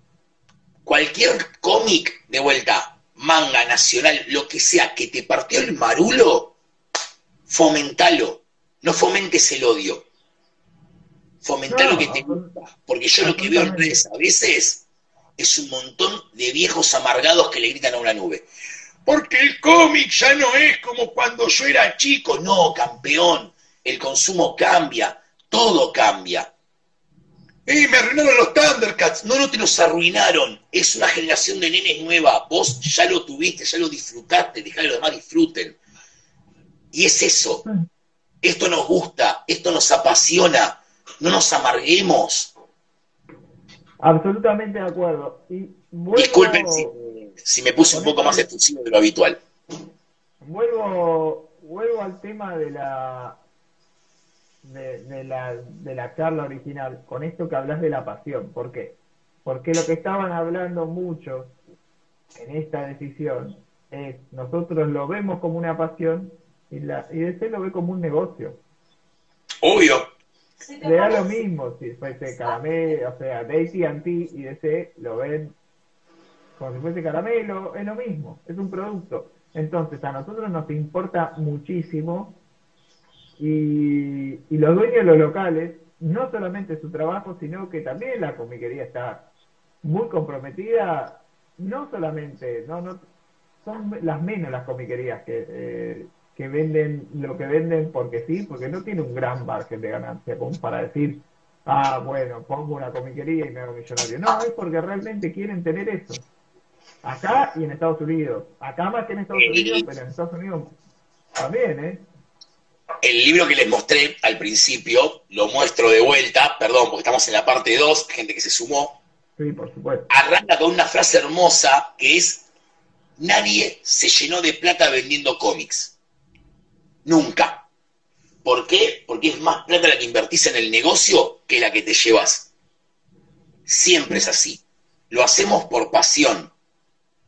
cualquier cómic de vuelta, manga nacional, lo que sea, que te partió el marulo, fomentalo. No fomentes el odio. Fomentalo lo que te gusta. Porque yo lo que veo en redes a veces es un montón de viejos amargados que le gritan a una nube. Porque el cómic ya no es como cuando yo era chico. No, campeón. El consumo cambia. Todo cambia. ¡Eh, me arruinaron los Thundercats! No, no te los arruinaron. Es una generación de nenes nueva. Vos ya lo tuviste, ya lo disfrutaste. Dejá que los demás disfruten. Y es eso. Esto nos gusta, esto nos apasiona. No nos amarguemos. Absolutamente de acuerdo. Y Disculpen si, si, me puse un poco más efusivo de lo habitual. Vuelvo, vuelvo al tema de la de, la, de la charla original, con esto que hablas de la pasión. ¿Por qué? Porque lo que estaban hablando muchos en esta decisión es, nosotros lo vemos como una pasión y, la, y DC lo ve como un negocio. Obvio. Le da lo mismo si fuese Caramel, o sea, de AT&T y DC lo ven como si fuese caramelo, es lo mismo, es un producto. Entonces, a nosotros nos importa muchísimo y, y los dueños de los locales, no solamente su trabajo, sino que también la comiquería está muy comprometida, no solamente, no, no, son las menos las comiquerías que, eh, que venden lo que venden porque sí, porque no tiene un gran margen de ganancia como para decir, ah, bueno, pongo una comiquería y me hago millonario. No, es porque realmente quieren tener eso. Acá y en Estados Unidos. Acá más que en Estados Unidos, pero en Estados Unidos también, ¿eh? El libro que les mostré al principio, lo muestro de vuelta, perdón, porque estamos en la parte 2, gente que se sumó. Sí, por supuesto. Arranca con una frase hermosa que es, nadie se llenó de plata vendiendo cómics. Nunca. ¿Por qué? Porque es más plata la que invertís en el negocio que la que te llevas. Siempre es así. Lo hacemos por pasión.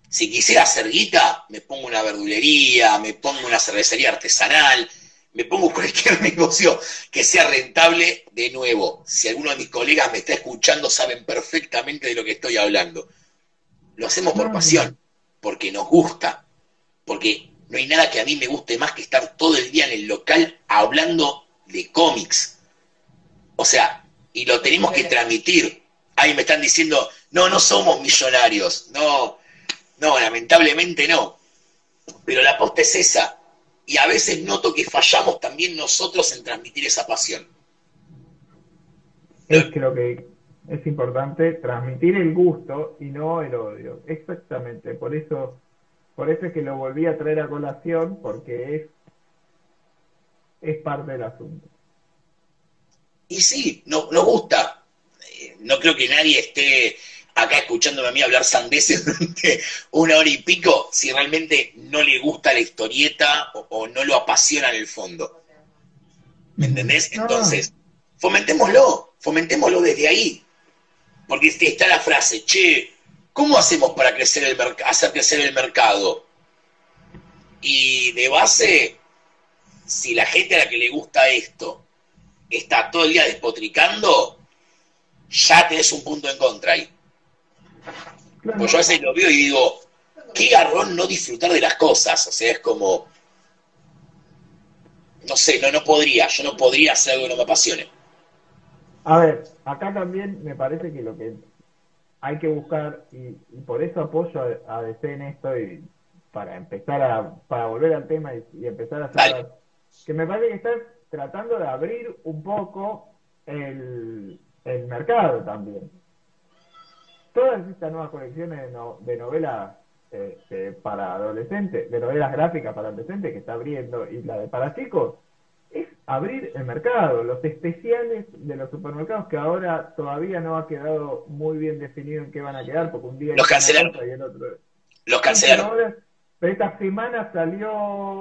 Si quisiera hacer guita, me pongo una verdulería, me pongo una cervecería artesanal, me pongo cualquier negocio que sea rentable de nuevo. Si alguno de mis colegas me está escuchando, saben perfectamente de lo que estoy hablando. Lo hacemos por pasión, porque nos gusta, porque no hay nada que a mí me guste más que estar todo el día en el local hablando de cómics. O sea, y lo tenemos que transmitir. Ahí me están diciendo, no, no somos millonarios. No, no, lamentablemente no. Pero la posta es esa. Y a veces noto que fallamos también nosotros en transmitir esa pasión. Es creo que es importante transmitir el gusto y no el odio. Exactamente. Por eso, por eso es que lo volví a traer a colación, porque es, es parte del asunto. Y sí, no, nos gusta. Eh, no creo que nadie esté acá escuchándome a mí hablar sandeces durante una hora y pico si realmente no le gusta la historieta o, no lo apasiona en el fondo. ¿Me entendés? Entonces, fomentémoslo, fomentémoslo desde ahí. Porque este, está la frase, che, ¿cómo hacemos para crecer el hacer crecer el mercado? Y de base, si la gente a la que le gusta esto está todo el día despotricando, ya tenés un punto en contra ahí. Pues yo a veces lo veo y digo, qué garrón no disfrutar de las cosas. O sea, es como. No sé, no, no podría. Yo no podría hacer algo que no me apasione. A ver, acá también me parece que lo que hay que buscar, y, por eso apoyo a, a, DC en esto, y para empezar a. para volver al tema y, empezar a hacer. Que me parece que estás tratando de abrir un poco el, el mercado también todas estas nuevas colecciones de, novelas este, para adolescentes, de novelas gráficas para adolescentes que está abriendo, y la de para chicos, es abrir el mercado, los especiales de los supermercados que ahora todavía no ha quedado muy bien definido en qué van a quedar, porque un día los cancelaron. Y el otro... Los cancelaron. Pero esta semana salió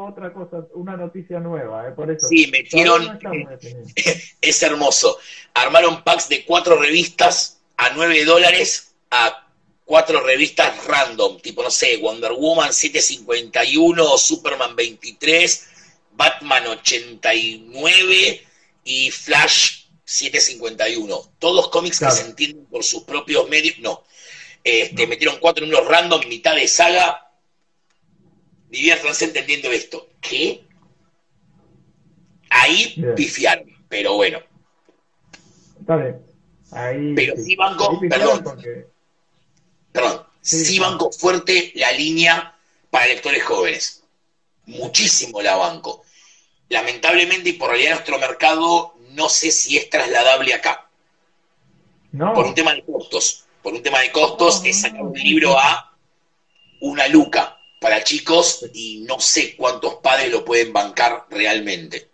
otra cosa, una noticia nueva, ¿eh? por eso. Sí, metieron. es hermoso. Armaron packs de cuatro revistas a nueve dólares a cuatro revistas random, tipo, no sé, Wonder Woman 751, Superman 23, Batman 89 y Flash 751. Todos cómics que se entienden por sus propios medios. No. Este, Metieron cuatro números random, mitad de saga. Diviértanse entendiendo esto. ¿Qué? Ahí pifiaron, pero bueno. Está bien. Ahí, pero sí, banco, perdón perdón, sí, banco fuerte la línea para lectores jóvenes. Muchísimo la banco. Lamentablemente y por realidad nuestro mercado no sé si es trasladable acá. No. Por un tema de costos. Por un tema de costos es sacar un libro a una luca para chicos y no sé cuántos padres lo pueden bancar realmente.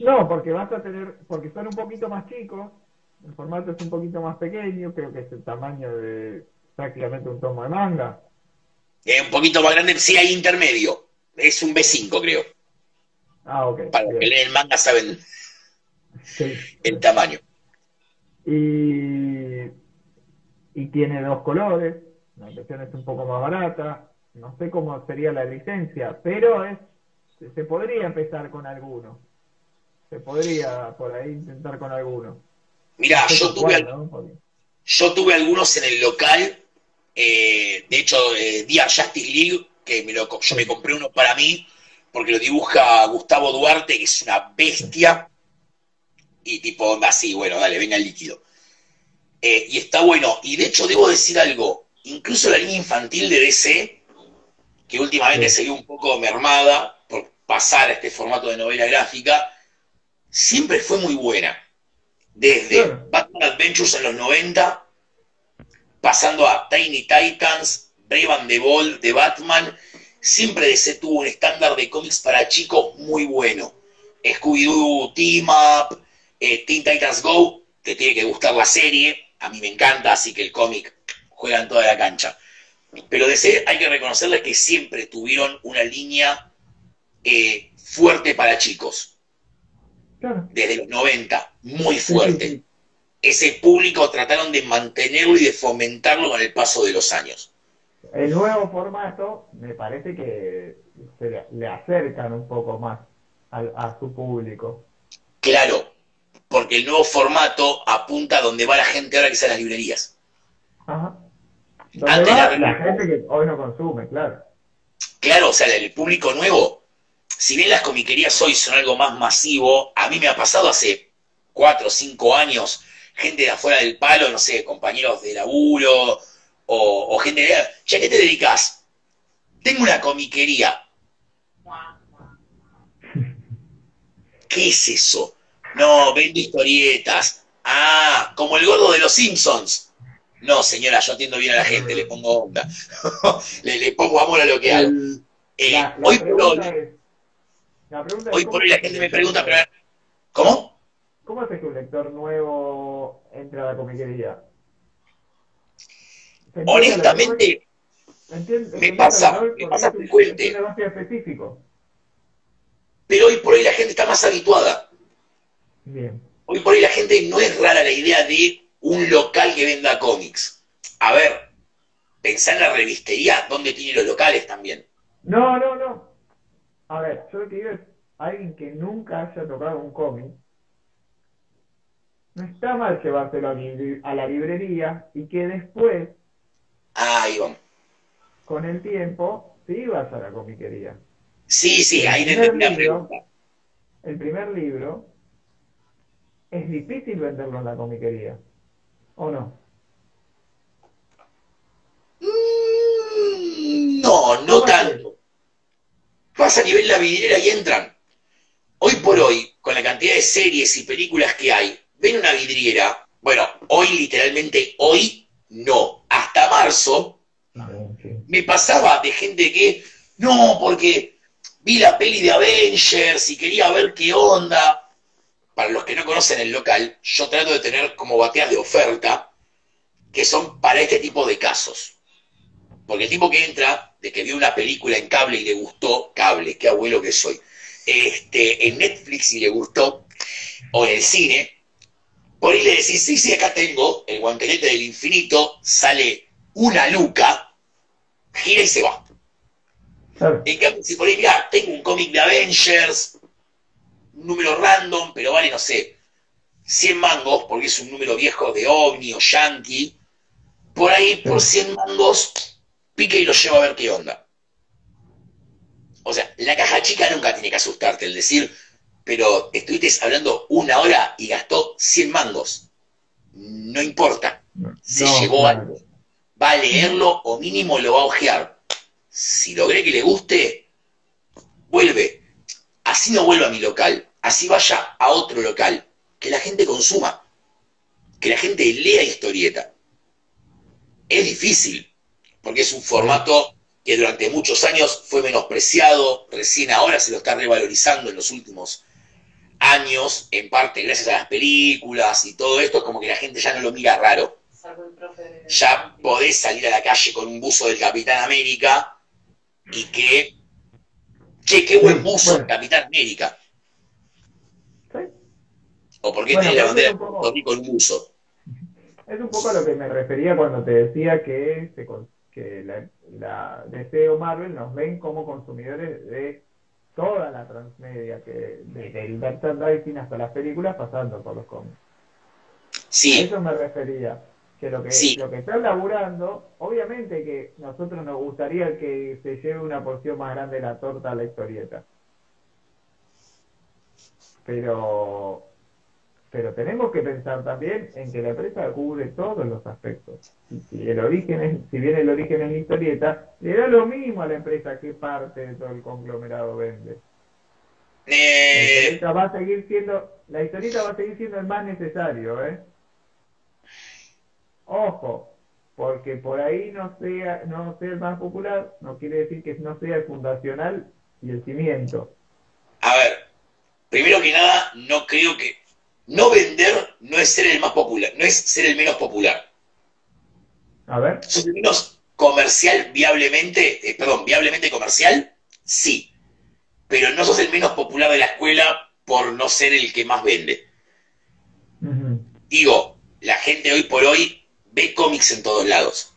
No, porque vas a tener, porque son un poquito más chicos, el formato es un poquito más pequeño, creo que es el tamaño de prácticamente un tomo de manga. un poquito más grande, sí hay intermedio. Es un B5, creo. Ah, ok. Para que leen el manga saben el tamaño. Y, y tiene dos colores. La impresión es un poco más barata. No sé cómo sería la licencia, pero es se podría empezar con alguno. Se podría por ahí intentar con alguno. Mira, yo tuve, yo tuve algunos en el local Eh, de hecho, eh, Dia Justice League, que me lo, yo me compré uno para mí, porque lo dibuja Gustavo Duarte, que es una bestia. Y tipo, así, bueno, dale, venga el líquido. Eh, y está bueno. Y de hecho, debo decir algo. Incluso la línea infantil de DC, que últimamente se vio un poco mermada por pasar a este formato de novela gráfica, siempre fue muy buena. Desde Batman Adventures en los 90, pasando a Tiny Titans, Brave and the Bold de Batman, siempre DC tuvo un estándar de cómics para chicos muy bueno. Scooby-Doo, Team Up, eh, Teen Titans Go, te tiene que gustar la serie, a mí me encanta, así que el cómic juega en toda la cancha. Pero DC hay que reconocerles que siempre tuvieron una línea eh, fuerte para chicos. Desde los 90, muy fuerte. Ese público trataron de mantenerlo y de fomentarlo con el paso de los años. El nuevo formato me parece que le acercan un poco más a, su público. Claro, porque el nuevo formato apunta a donde va la gente ahora que sea las librerías. Ajá. Antes la, la, gente que hoy no consume, claro. Claro, o sea, el público nuevo, si bien las comiquerías hoy son algo más masivo, a mí me ha pasado hace cuatro o cinco años, gente de afuera del palo, no sé, compañeros de laburo, o, gente de, ¿ya qué te dedicas? Tengo una comiquería. ¿Qué es eso? No, vendo historietas. Ah, como el gordo de los Simpsons. No, señora, yo atiendo bien a la gente, le pongo onda. le, pongo amor a lo que hago. Eh, hoy por hoy, hoy por hoy la gente me pregunta, pero, ¿cómo? ¿Cómo hace que un lector nuevo entre a la comiquería? Honestamente, me pasa, me pasa frecuente. Pero hoy por hoy la gente está más habituada. Bien. Hoy por hoy la gente no es rara la idea de un local que venda cómics. A ver, pensá en la revistería, ¿dónde tiene los locales también? No, no, no. A ver, yo lo que digo es, alguien que nunca haya tocado un cómic, no está mal llevárselo a la librería y que después, ah, Iván. con el tiempo, te ibas a la comiquería. Sí, sí, ahí te la pregunta. El primer libro es difícil venderlo en la comiquería. ¿O no? Mm, no, no tanto. Pasa a nivel la vidriera y entran. Hoy por hoy, con la cantidad de series y películas que hay, ven una vidriera. Bueno, hoy literalmente, hoy no. Hasta marzo ah, me pasaba de gente que, no, porque vi la peli de Avengers y quería ver qué onda para los que no conocen el local, yo trato de tener como bateas de oferta que son para este tipo de casos. Porque el tipo que entra, de que vio una película en cable y le gustó, cable, qué abuelo que soy, este, en Netflix y le gustó, o en el cine, por ahí le decís, sí, sí, acá tengo el guantelete del infinito, sale una luca, gira y se va. En cambio, si por ahí, mira, tengo un cómic de Avengers, un número random, pero vale, no sé, 100 mangos, porque es un número viejo de OVNI o Yankee, por ahí, por 100 mangos, pique y lo llevo a ver qué onda. O sea, la caja chica nunca tiene que asustarte, el decir, pero estuviste hablando una hora y gastó 100 mangos. No importa, se llegó algo. Va a leerlo o mínimo lo va a ojear. Si logré que le guste, vuelve así no vuelva a mi local, así vaya a otro local, que la gente consuma, que la gente lea historieta. Es difícil, porque es un formato que durante muchos años fue menospreciado, recién ahora se lo está revalorizando en los últimos años, en parte gracias a las películas y todo esto, como que la gente ya no lo mira raro. Ya podés salir a la calle con un buzo del Capitán América y que Che, qué buen buzo, el Capitán América. ¿O por qué bueno, la bandera de con un buzo? Es un poco a lo que me refería cuando te decía que, que la, la DC o Marvel nos ven como consumidores de toda la transmedia, que desde el merchandising hasta las películas pasando por los cómics. Sí. A eso me refería. que lo que, lo que están laburando, obviamente que nosotros nos gustaría que se lleve una porción más grande de la torta a la historieta. Pero, pero tenemos que pensar también en que la empresa cubre todos los aspectos. si el origen es, si bien el origen es la historieta, le da lo mismo a la empresa qué parte de todo el conglomerado vende. La eh, historieta va a seguir siendo, la historieta va a seguir siendo el más necesario, ¿eh? Ojo, porque por ahí no sea, no sea el más popular, no quiere decir que no sea el fundacional y el cimiento. A ver, primero que nada, no creo que no vender no es ser el más popular, no es ser el menos popular. A ver. ¿Sos el menos comercial viablemente, eh, perdón, viablemente comercial? Sí. Pero no sos el menos popular de la escuela por no ser el que más vende. Digo, la gente hoy por hoy ve cómics en todos lados.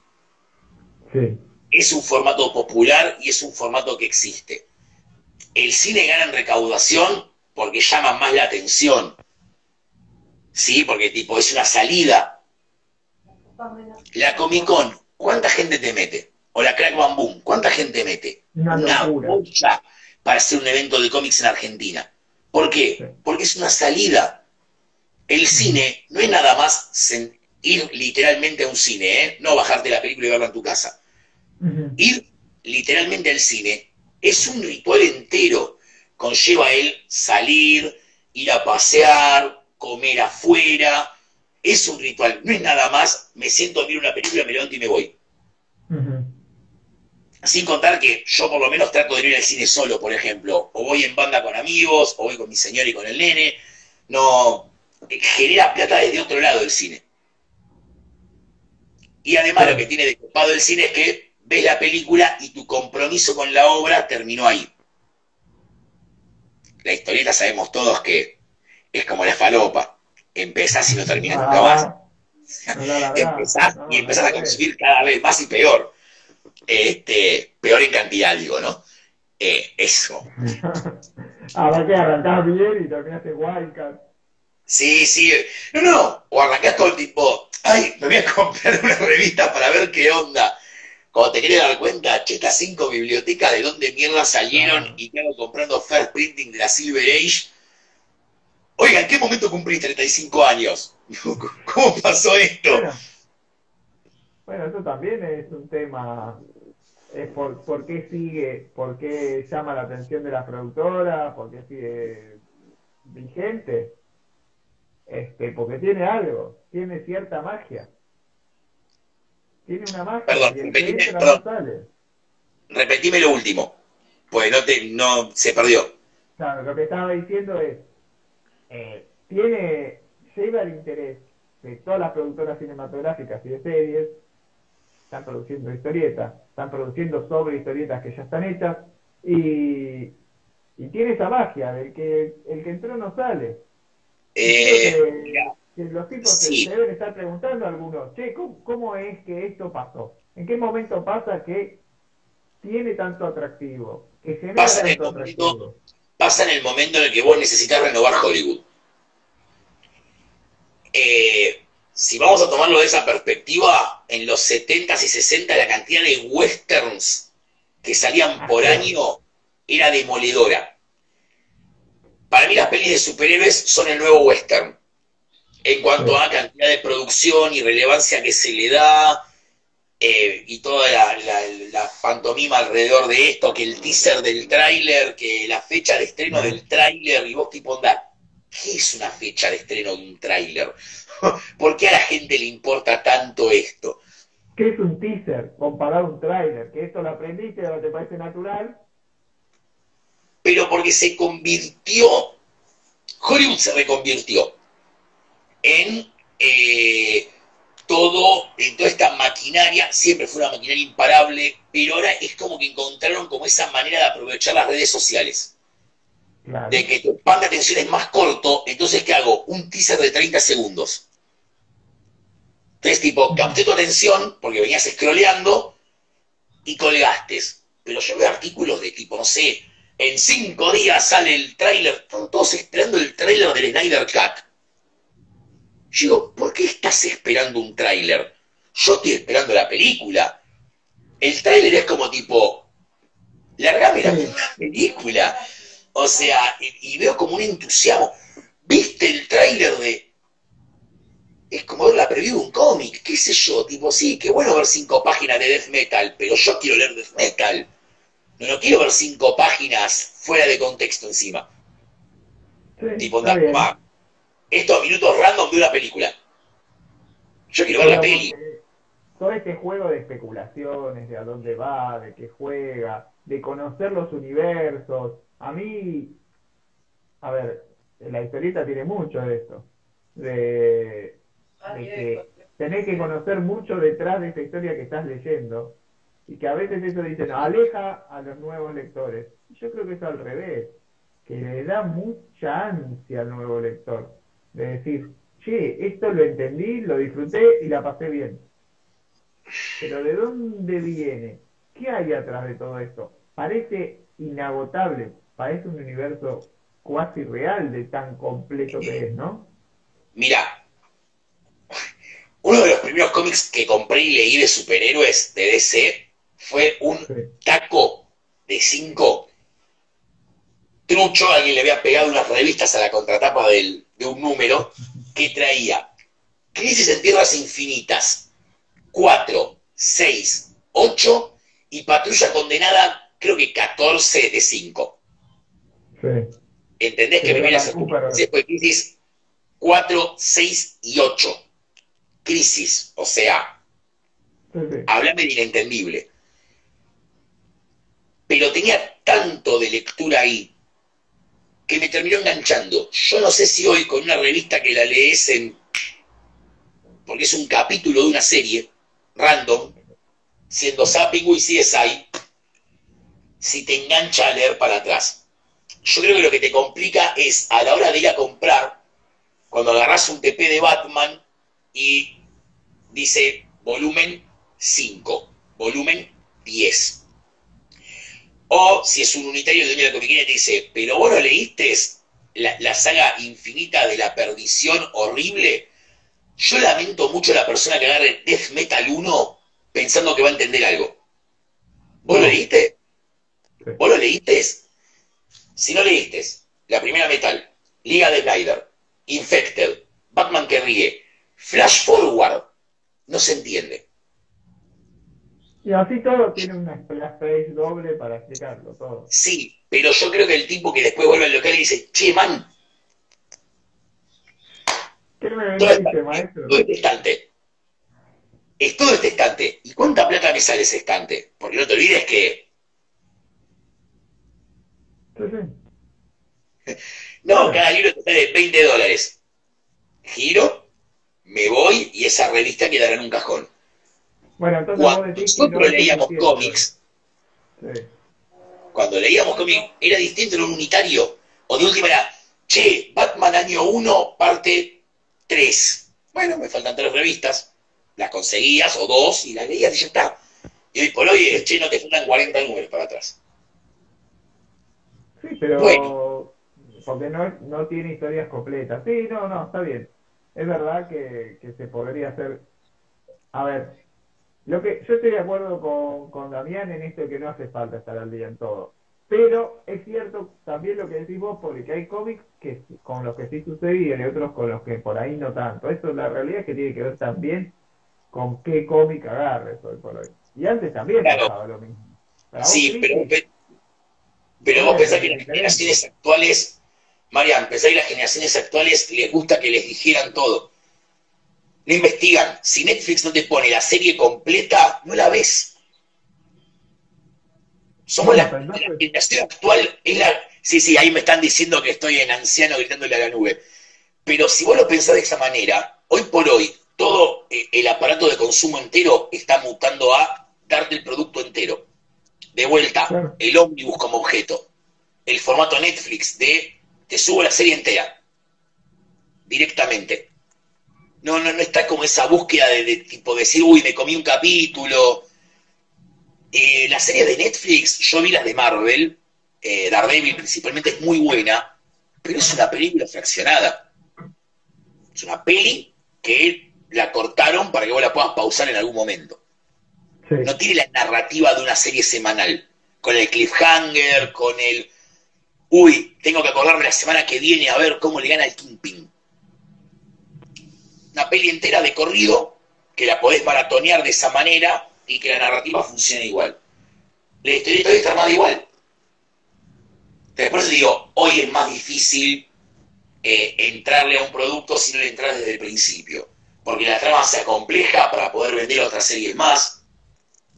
Es un formato popular y es un formato que existe. El cine gana en recaudación porque llama más la atención. Sí, porque tipo es una salida. La Comic Con, ¿cuánta gente te mete? O la Crack Boom, ¿cuánta gente mete? Una, mucha para hacer un evento de cómics en Argentina. ¿Por qué? Porque es una salida. El cine no es nada más ir literalmente a un cine, ¿eh? no bajarte la película y verla en tu casa. Ir literalmente al cine es un ritual entero. Conlleva él salir, ir a pasear, comer afuera. Es un ritual, no es nada más, me siento a ver una película, me levanto y me voy. Sin contar que yo por lo menos trato de ir al cine solo, por ejemplo. O voy en banda con amigos, o voy con mi señor y con el nene. No, genera plata desde otro lado el cine. Y además lo que tiene de copado el cine es que ves la película y tu compromiso con la obra terminó ahí. La historieta sabemos todos que es como la falopa. Empezás y no terminas nunca más. empezás y empezás a consumir cada vez más y peor. Este, peor en cantidad, digo, ¿no? Eh, eso. Ahora que arrancás bien y terminaste Wildcat. Sí, sí. No, no. O arrancás con tipo, ay, me voy a comprar una revista para ver qué onda. Cuando te querés dar cuenta, che, estas cinco bibliotecas de dónde mierda salieron y quedo comprando first printing de la Silver Age. Oiga, ¿en qué momento cumplí 35 años? ¿Cómo pasó esto? Bueno, eso también es un tema. Es por, por qué sigue, por qué llama la atención de las productoras, por qué sigue vigente. Este, porque tiene algo, tiene cierta magia. Tiene una magia. Perdón, repetime, perdón. repetime lo último, pues no, te, no se perdió. Claro, lo que estaba diciendo es, eh, tiene, lleva el interés de todas las productoras cinematográficas y de series, están produciendo historietas, están produciendo sobre historietas que ya están hechas, y, y tiene esa magia del que el que entró no sale. Eh, los tipos se deben estar preguntando a algunos, che, ¿cómo, es que esto pasó? ¿En qué momento pasa que tiene tanto atractivo? Que pasa, en el momento, pasa en el momento en el que vos necesitas renovar Hollywood. Eh, si vamos a tomarlo de esa perspectiva, en los 70s y 60 la cantidad de westerns que salían por año era demoledora. Para mí las pelis de superhéroes son el nuevo western. En cuanto a cantidad de producción y relevancia que se le da, eh, y toda la, pantomima alrededor de esto, que el teaser del tráiler, que la fecha de estreno del tráiler, y vos tipo onda, ¿qué es una fecha de estreno de un tráiler? ¿Por qué a la gente le importa tanto esto? ¿Qué es un teaser comparado a un tráiler? ¿Que esto lo aprendiste o te parece natural? pero porque se convirtió, Hollywood se reconvirtió en eh, todo, en toda esta maquinaria, siempre fue una maquinaria imparable, pero ahora es como que encontraron como esa manera de aprovechar las redes sociales. De que tu pan de atención es más corto, entonces ¿qué hago? Un teaser de 30 segundos. Entonces, tipo, capté tu atención porque venías scrolleando y colgaste. Pero yo veo artículos de tipo, no sé, en cinco días sale el tráiler, están todos esperando el tráiler del Snyder Cut. Yo digo, ¿por qué estás esperando un tráiler? yo estoy esperando la película. El tráiler es como tipo, largame la película. O sea, y, veo como un entusiasmo. ¿Viste el tráiler de...? Es como ver la preview de un cómic, qué sé yo, tipo, sí, qué bueno ver cinco páginas de Death Metal, pero yo quiero leer Death Metal. No, no quiero ver cinco páginas fuera de contexto encima. tipo, estos minutos random de una película. Yo quiero ver la peli. Todo este juego de especulaciones, de a dónde va, de qué juega, de conocer los universos, a mí, a ver, la historieta tiene mucho de esto, de, que tenés que conocer mucho detrás de esta historia que estás leyendo y que a veces eso dicen aleja a los nuevos lectores. Yo creo que es al revés, que le da mucha ansia al nuevo lector, de decir, che, esto lo entendí, lo disfruté y la pasé bien. Pero ¿de dónde viene? ¿Qué hay atrás de todo esto? Parece inagotable, parece un universo cuasi real de tan completo que es, ¿no? Mira, uno de los primeros cómics que compré y leí de superhéroes de DC fue un taco de cinco trucho, alguien le había pegado unas revistas a la contratapa de un número que traía Crisis en Tierras Infinitas, 4, 6, 8 y Patrulla Condenada, creo que 14 de 5. ¿Entendés que primera fue crisis 4, 6 y 8? Crisis, o sea, háblame de inentendible. Pero tenía tanto de lectura ahí que me terminó enganchando. Yo no sé si hoy con una revista que la lees en... porque es un capítulo de una serie, random, siendo Zapping y CSI, si te engancha a leer para atrás yo creo que lo que te complica es a la hora de ir a comprar, cuando agarras un TP de Batman y dice volumen 5, volumen 10. O si es un unitario de una comiquería y te dice, pero vos no leíste la, la, saga infinita de la perdición horrible. Yo lamento mucho a la persona que agarre Death Metal 1 pensando que va a entender algo. ¿Vos lo leíste? ¿Vos lo leíste? Si no leíste la primera Metal, Liga de Snyder, Infected, Batman que ríe, Flash Forward, no se entiende. Y así todo tiene una splash doble para explicarlo todo. Sí, pero yo creo que el tipo que después vuelve al local y dice, che, man. ¿Qué me dice, maestro? Todo este estante. Es todo este estante. ¿Y cuánta plata me sale ese estante? Porque no te olvides que no, cada libro te sale 20 dólares. Giro, me voy y esa revista quedará en un cajón. Bueno, entonces cuando nosotros leíamos cómics, cuando leíamos cómics, era distinto, en un unitario. O de última era, che, Batman año 1, parte 3. Bueno, me faltan tres revistas, las conseguías o dos y las leías y ya está. Y hoy por hoy, che, no te faltan 40 números para atrás. Sí, pero porque no, no tiene historias completas. Sí, no, no, está bien. Es verdad que, se podría hacer. A ver, lo que yo estoy de acuerdo con, con Damián en esto de que no hace falta estar al día en todo. Pero es cierto también lo que decís vos, porque hay cómics que con los que sí sucedía y otros con los que por ahí no tanto. Eso la realidad es que tiene que ver también con qué cómic agarres hoy por hoy. Y antes también pasaba lo mismo. sí, pero, pero vos pensás que las generaciones actuales, Marian, pensás que las generaciones actuales les gusta que les dijeran todo. No investigan. Si Netflix no te pone la serie completa, no la ves. Somos la, generación actual, es la... Sí, sí, ahí me están diciendo que estoy en anciano gritándole a la nube. Pero si vos lo pensás de esa manera, hoy por hoy, todo eh, el aparato de consumo entero está mutando a darte el producto entero. De vuelta, el ómnibus como objeto. El formato Netflix de te subo la serie entera. Directamente. No, no, no está como esa búsqueda de, tipo decir, uy, me comí un capítulo. Eh, la serie de Netflix, yo vi las de Marvel, eh, Daredevil principalmente es muy buena, pero es una película fraccionada. Es una peli que la cortaron para que vos la puedas pausar en algún momento. No tiene la narrativa de una serie semanal, con el cliffhanger, con el, uy, tengo que acordarme la semana que viene a ver cómo le gana el Kingpin. Una peli entera de corrido, que la podés maratonear de esa manera y que la narrativa funcione igual. La historia está armada igual. Después digo, hoy es más difícil eh, entrarle a un producto si no le entras desde el principio. Porque la trama se acompleja para poder vender otras series más.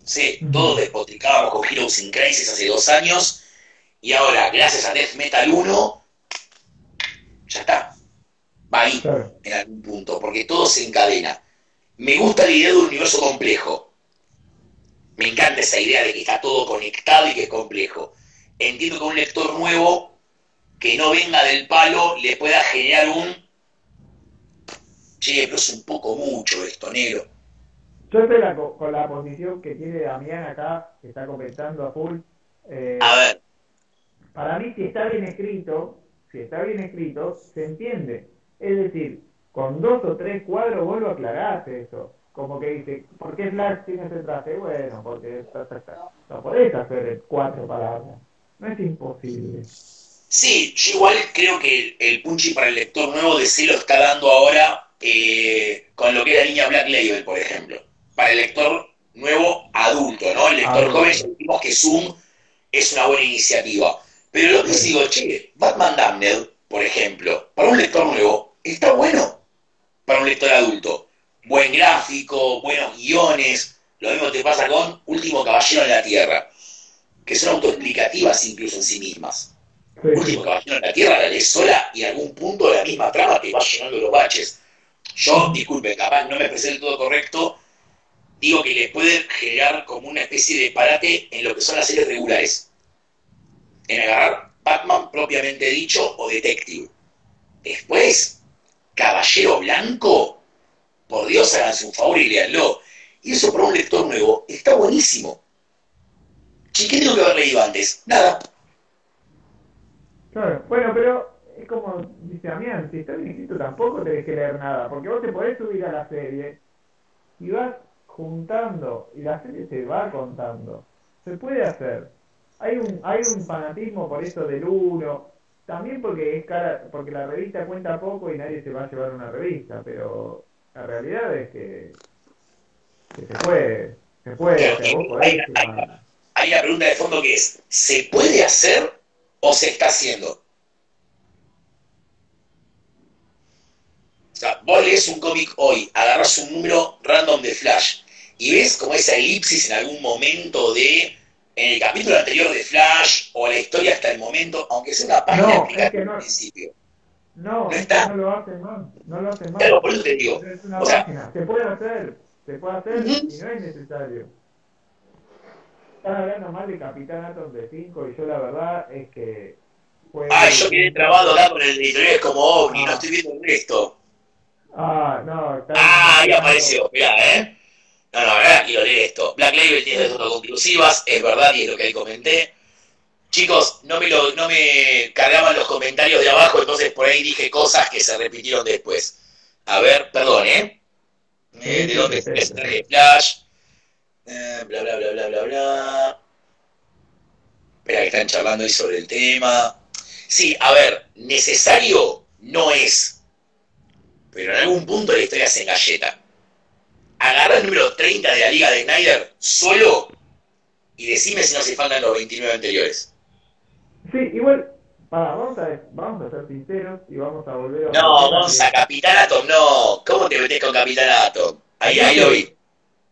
Sí, todos despotricábamos con Heroes in Crisis hace dos años. Y ahora, gracias a Death Metal 1, ya está. Va ahí, en algún punto, porque todo se encadena. Me gusta la idea de un universo complejo. Me encanta esa idea de que está todo conectado y que es complejo. Entiendo que un lector nuevo que no venga del palo le pueda generar un. Che, pero es un poco mucho esto, negro. Yo estoy con la posición que tiene Damián acá, que está comentando a full. Eh, a ver. Para mí, si está bien escrito, si está bien escrito, se entiende. Es decir, con dos o tres cuadros vuelvo a aclararte eso. Como que dice, ¿por qué Slash tiene ese traje? Bueno, porque no podés hacer cuatro palabras. No es imposible. Sí, yo igual creo que el Punchy para el lector nuevo de sí lo está dando ahora eh, con lo que es la línea Black Label, por ejemplo. Para el lector nuevo adulto, ¿no? El lector joven, sentimos que Zoom es una buena iniciativa. Pero lo que digo, che, Batman Damned, por ejemplo, para un lector nuevo, está bueno. Para un lector adulto. Buen gráfico, buenos guiones. Lo mismo te pasa con Último Caballero en la Tierra, que son autoexplicativas incluso en sí mismas. Último caballero en la Tierra la lees sola y en algún punto la misma trama te va llenando los baches. Yo, disculpe, capaz no me expresé del todo correcto, digo que le puede generar como una especie de parate en lo que son las series regulares. En agarrar Batman propiamente dicho o Detective. Después, Caballero Blanco, por Dios háganse un favor y leanlo. Y eso para un lector nuevo está buenísimo. ¿qué tengo que haber leído antes? Nada bueno, pero es como dice Damián, si está bien tampoco tenés que leer nada, porque vos te podés subir a la serie y vas juntando y la serie se va contando. Se puede hacer. Hay un, hay un fanatismo por eso del uno, también porque es cara, porque la revista cuenta poco y nadie se va a llevar una revista, pero la realidad es que, se puede, se puede. hay, hay una pregunta de fondo que es, ¿se puede hacer o se está haciendo. O sea, vos lees un cómic hoy, agarras un número random de Flash y ves como esa elipsis en algún momento de, en el capítulo anterior de Flash o la historia hasta el momento, aunque sea una página no, es que no, al principio. No, no, está. no lo hace más, no lo hace más. Claro, por eso te digo. Es una página, se puede hacer, se puede hacer y no es necesario están hablando mal de Capitán Atom de 5 y yo la verdad es que... Ay, yo quedé trabado acá con el editorial como OVNI, no estoy viendo esto. Ah, no. Está ah, ahí apareció, mirá, ¿eh? No, no, ahora quiero leer esto. Black Label tiene dos conclusivas, es verdad y es lo que ahí comenté. Chicos, no me, lo, no me cargaban los comentarios de abajo, entonces por ahí dije cosas que se repitieron después. A ver, perdón, ¿eh? eh ¿De dónde es el Flash? Eh, bla, bla, bla, bla, bla, bla. Espera que están charlando ahí sobre el tema. Sí, a ver, necesario no es. Pero en algún punto la historia se galleta. Agarra el número 30 de la Liga de Snyder solo y decime si no se faltan los 29 anteriores. Sí, igual, vamos, a, vamos a ser sinceros y vamos a volver a... No, vamos a Capitán Atom, no. ¿Cómo te metes con Capitán Atom? Ahí, ahí lo vi.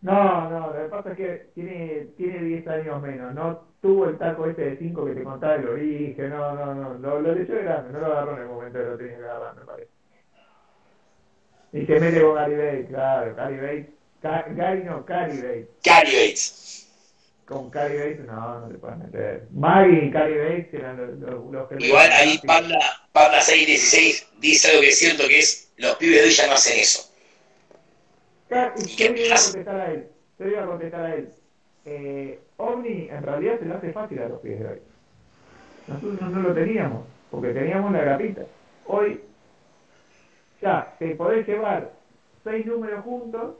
No, no, lo que pasa es que tiene, tiene 10 años menos, no tuvo el taco este de 5 que te contaba el origen, no, no, no, lo, lo leyó de grande, no lo agarró en el momento que lo tenía que agarrar, me parece. Y se mete con Gary Bates, claro, Gary Bates, Gary no, Cary Bates. Cary Bates. Con Cary Bates no, no te puedes meter. Maggie y Cary Bates eran los, los, que... Igual ahí Panda, Panda 616 dice algo que es cierto que es, los pibes de hoy ya no hacen eso yo le iba a contestar a él. Yo iba a contestar a él. Eh, Omni en realidad se lo hace fácil a los pies de hoy. Nosotros no lo teníamos, porque teníamos la grapita. Hoy ya te podés llevar seis números juntos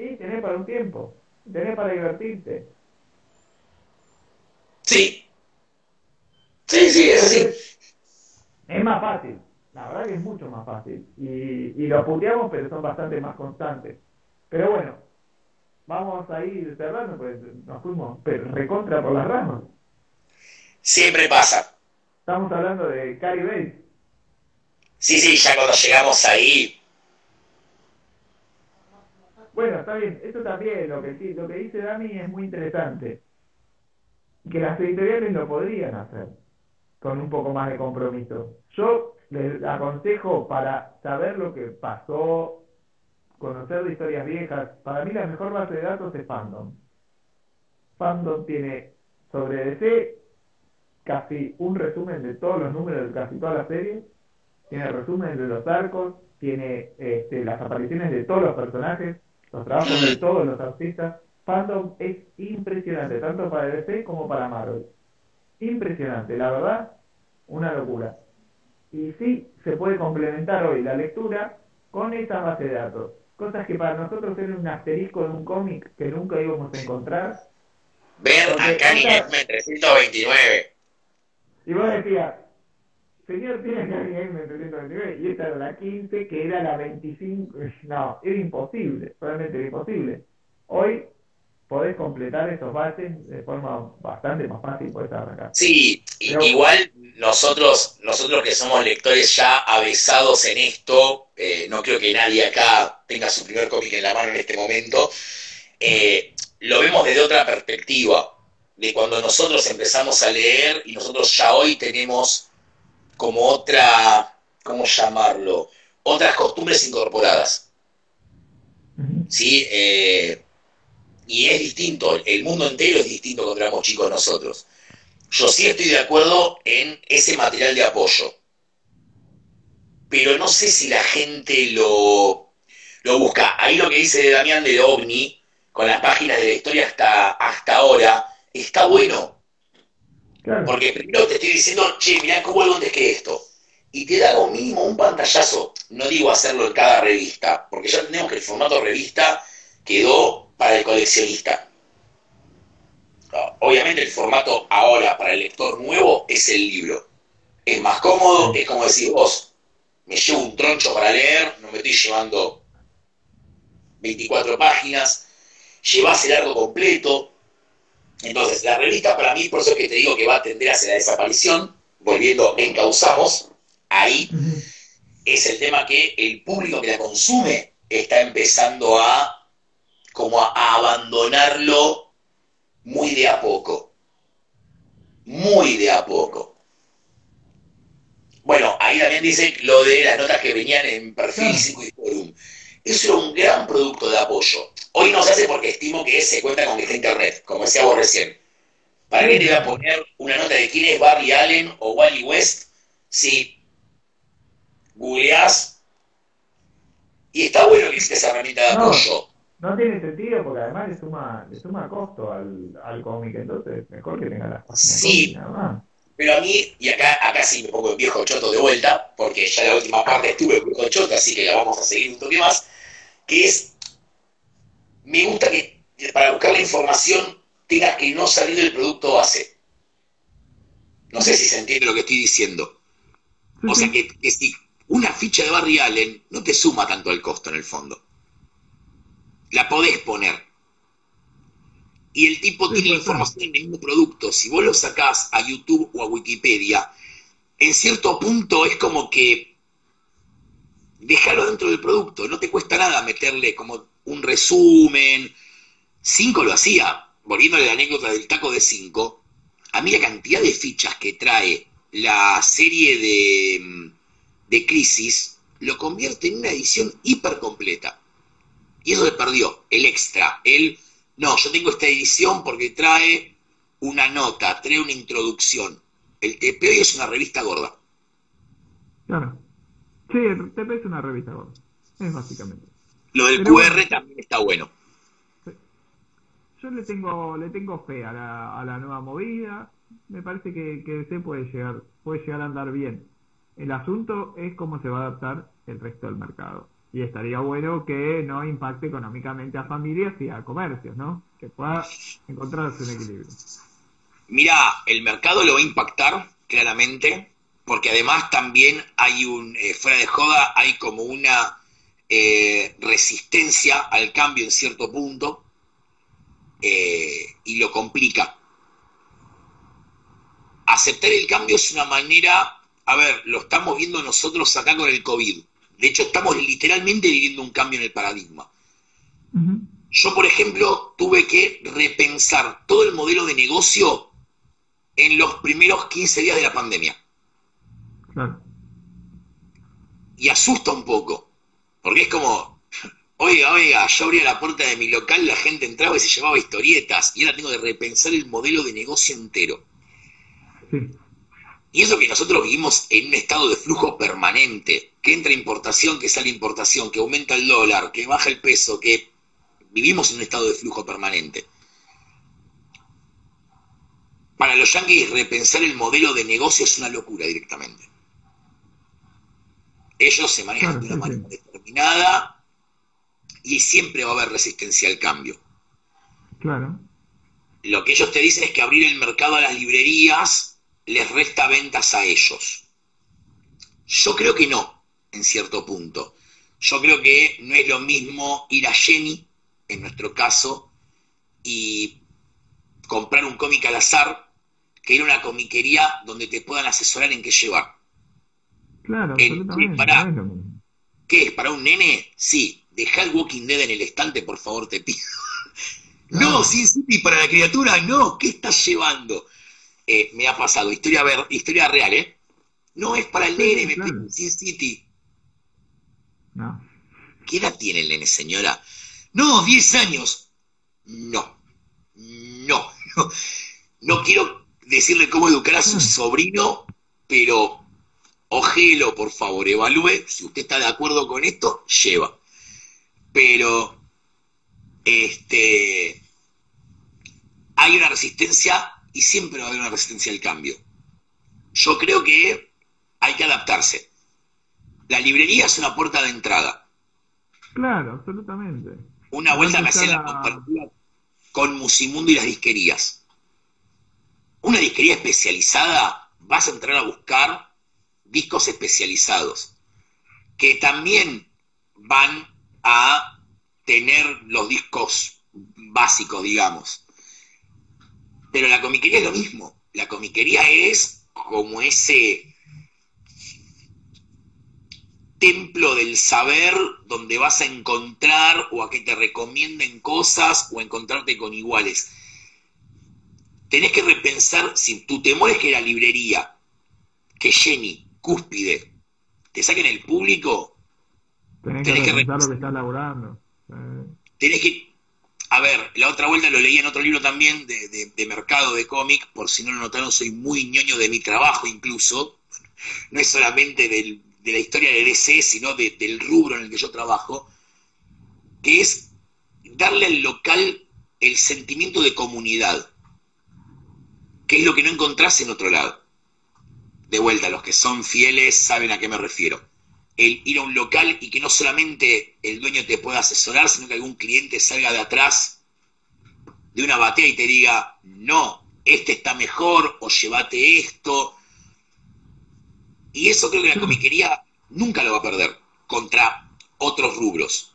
y tenés para un tiempo, tenés para divertirte. Sí. Sí, sí, es así. Es más fácil, la verdad que es mucho más fácil. Y, y lo puteamos, pero son bastante más constantes. Pero bueno, vamos a ir cerrando, pues nos fuimos recontra por las ramas. Siempre pasa. Estamos hablando de Cary Bates. Sí, sí, ya cuando llegamos ahí. Bueno, está bien. Esto también, lo que, lo que dice Dami es muy interesante. Que las editoriales lo podrían hacer con un poco más de compromiso. Yo les aconsejo para saber lo que pasó, conocer de historias viejas, para mí la mejor base de datos es Fandom. Fandom tiene sobre DC casi un resumen de todos los números de casi toda la serie, tiene resumen de los arcos, tiene este, las apariciones de todos los personajes, los trabajos de todos los artistas. Fandom es impresionante, tanto para DC como para Marvel. Impresionante, la verdad, una locura. Y sí, se puede complementar hoy la lectura con esa base de datos. Cosas que para nosotros eran un asterisco de un cómic que nunca íbamos a encontrar. Ver a Cani 329. Y vos decías, señor, tiene X-Men 329. Y esta era la 15, que era la 25. No, era imposible, realmente era imposible. Hoy podés completar esos bases de forma bastante más fácil, podés arrancar. Sí, igual nosotros, nosotros que somos lectores ya avesados en esto, eh, no creo que nadie acá tenga su primer cómic en la mano en este momento, eh, lo vemos desde otra perspectiva, de cuando nosotros empezamos a leer y nosotros ya hoy tenemos como otra, ¿cómo llamarlo? Otras costumbres incorporadas. ¿Sí? Eh, y es distinto, el mundo entero es distinto cuando éramos chicos nosotros. Yo sí estoy de acuerdo en ese material de apoyo, pero no sé si la gente lo, lo busca. Ahí lo que dice Damián de OVNI, con las páginas de la historia hasta, hasta ahora, está bueno. Porque primero te estoy diciendo, che, mirá cómo algo antes que esto. Y te da lo mínimo un pantallazo. No digo hacerlo en cada revista, porque ya tenemos que el formato revista quedó para el coleccionista. Obviamente el formato ahora para el lector nuevo es el libro. Es más cómodo, es como decir vos, me llevo un troncho para leer, no me estoy llevando 24 páginas, llevas el arco completo. Entonces, la revista para mí, por eso es que te digo que va a tender hacia la desaparición, volviendo encauzamos, ahí es el tema que el público que la consume está empezando a como a, abandonarlo muy de a poco. Muy de a poco. Bueno, ahí también dice lo de las notas que venían en perfil 5 y forum. Eso era un gran producto de apoyo. Hoy no se hace porque estimo que se cuenta con que está internet, como decía vos recién. ¿Para qué te iba a poner una nota de quién es Barry Allen o Wally West si googleás? Y está bueno que existe esa herramienta de apoyo. No tiene sentido porque además le suma, le suma costo al, al cómic, entonces mejor que tenga las páginas. Sí, pero a mí, y acá, acá sí me pongo el viejo choto de vuelta, porque ya la última parte estuve el viejo choto, así que la vamos a seguir un toque más, que es, me gusta que para buscar la información tengas que no salir del producto base. No sé si se entiende lo que estoy diciendo. O sea, que, que si una ficha de Barry Allen no te suma tanto el costo en el fondo la podés poner. Y el tipo tiene información en el mismo producto. Si vos lo sacás a YouTube o a Wikipedia, en cierto punto es como que déjalo dentro del producto. No te cuesta nada meterle como un resumen. Cinco lo hacía. Volviéndole la anécdota del taco de cinco. A mí la cantidad de fichas que trae la serie de, de Crisis lo convierte en una edición hiper completa. Y eso se perdió, el extra, el, no, yo tengo esta edición porque trae una nota, trae una introducción. El TP hoy es una revista gorda. Claro. Sí, el TP es una revista gorda. Es básicamente. Lo del QR también está bueno. Yo le tengo, le tengo fe a la, a la nueva movida. Me parece que, que se puede llegar, puede llegar a andar bien. El asunto es cómo se va a adaptar el resto del mercado. y estaría bueno que no impacte económicamente a familias y a comercios, ¿no? Que pueda encontrarse un equilibrio. Mira, el mercado lo va a impactar claramente, porque además también hay un, eh, fuera de joda, hay como una eh, resistencia al cambio en cierto punto eh, y lo complica. Aceptar el cambio es una manera, a ver, lo estamos viendo nosotros acá con el COVID de hecho, estamos literalmente viviendo un cambio en el paradigma. Yo, por ejemplo, tuve que repensar todo el modelo de negocio en los primeros 15 días de la pandemia. Y asusta un poco, porque es como, oiga, oiga, yo abría la puerta de mi local, la gente entraba y se llevaba historietas, y ahora tengo que repensar el modelo de negocio entero. Sí. Y eso que nosotros vivimos en un estado de flujo permanente, que entra importación, que sale importación, que aumenta el dólar, que baja el peso, que vivimos en un estado de flujo permanente. Para los yanquis repensar el modelo de negocio es una locura directamente. Ellos se manejan de una manera determinada y siempre va a haber resistencia al cambio. Claro. Lo que ellos te dicen es que abrir el mercado a las librerías les resta ventas a ellos. Yo creo que no, en cierto punto. Yo creo que no es lo mismo ir a Jenny, en nuestro caso, y comprar un cómic al azar, que ir a una comiquería donde te puedan asesorar en qué llevar. Claro, para, ¿Qué es? ¿Para un nene? Sí. Deja el Walking Dead en el estante, por favor, te pido. No, Sin City para la criatura, no. ¿Qué estás llevando? Eh, me ha pasado, historia, ver, historia real, ¿eh? No es para el nene, me claro. Sin City. No. ¿Qué edad tiene el nene, señora? No, 10 años. No, no, no. No quiero decirle cómo educar a su ah. sobrino, pero ojelo, por favor, evalúe. Si usted está de acuerdo con esto, lleva. Pero, este, hay una resistencia y siempre va a haber una resistencia al cambio. Yo creo que hay que adaptarse. La librería es una puerta de entrada. Claro, absolutamente. Una vuelta me hacía la comparativa con Musimundo y las disquerías. Una disquería especializada, vas a entrar a buscar discos especializados, que también van a tener los discos básicos, digamos. Pero la comiquería es lo mismo. La comiquería es como ese templo del saber donde vas a encontrar o a que te recomienden cosas o encontrarte con iguales. Tenés que repensar si tu temor es que la librería, que Jenny, Cúspide, te saquen el público. Tenés, que, repensar lo que estás laburando. Tenés que a ver, la otra vuelta lo leí en otro libro también de, mercado de cómic, por si no lo notaron, soy muy ñoño de mi trabajo incluso. No es solamente de la historia de DC, sino del rubro en el que yo trabajo, que es darle al local el sentimiento de comunidad, que es lo que no encontrás en otro lado. De vuelta, los que son fieles saben a qué me refiero el ir a un local y que no solamente el dueño te pueda asesorar, sino que algún cliente salga de atrás de una batea y te diga, no, este está mejor o llévate esto. Y eso creo que la comiquería nunca lo va a perder contra otros rubros.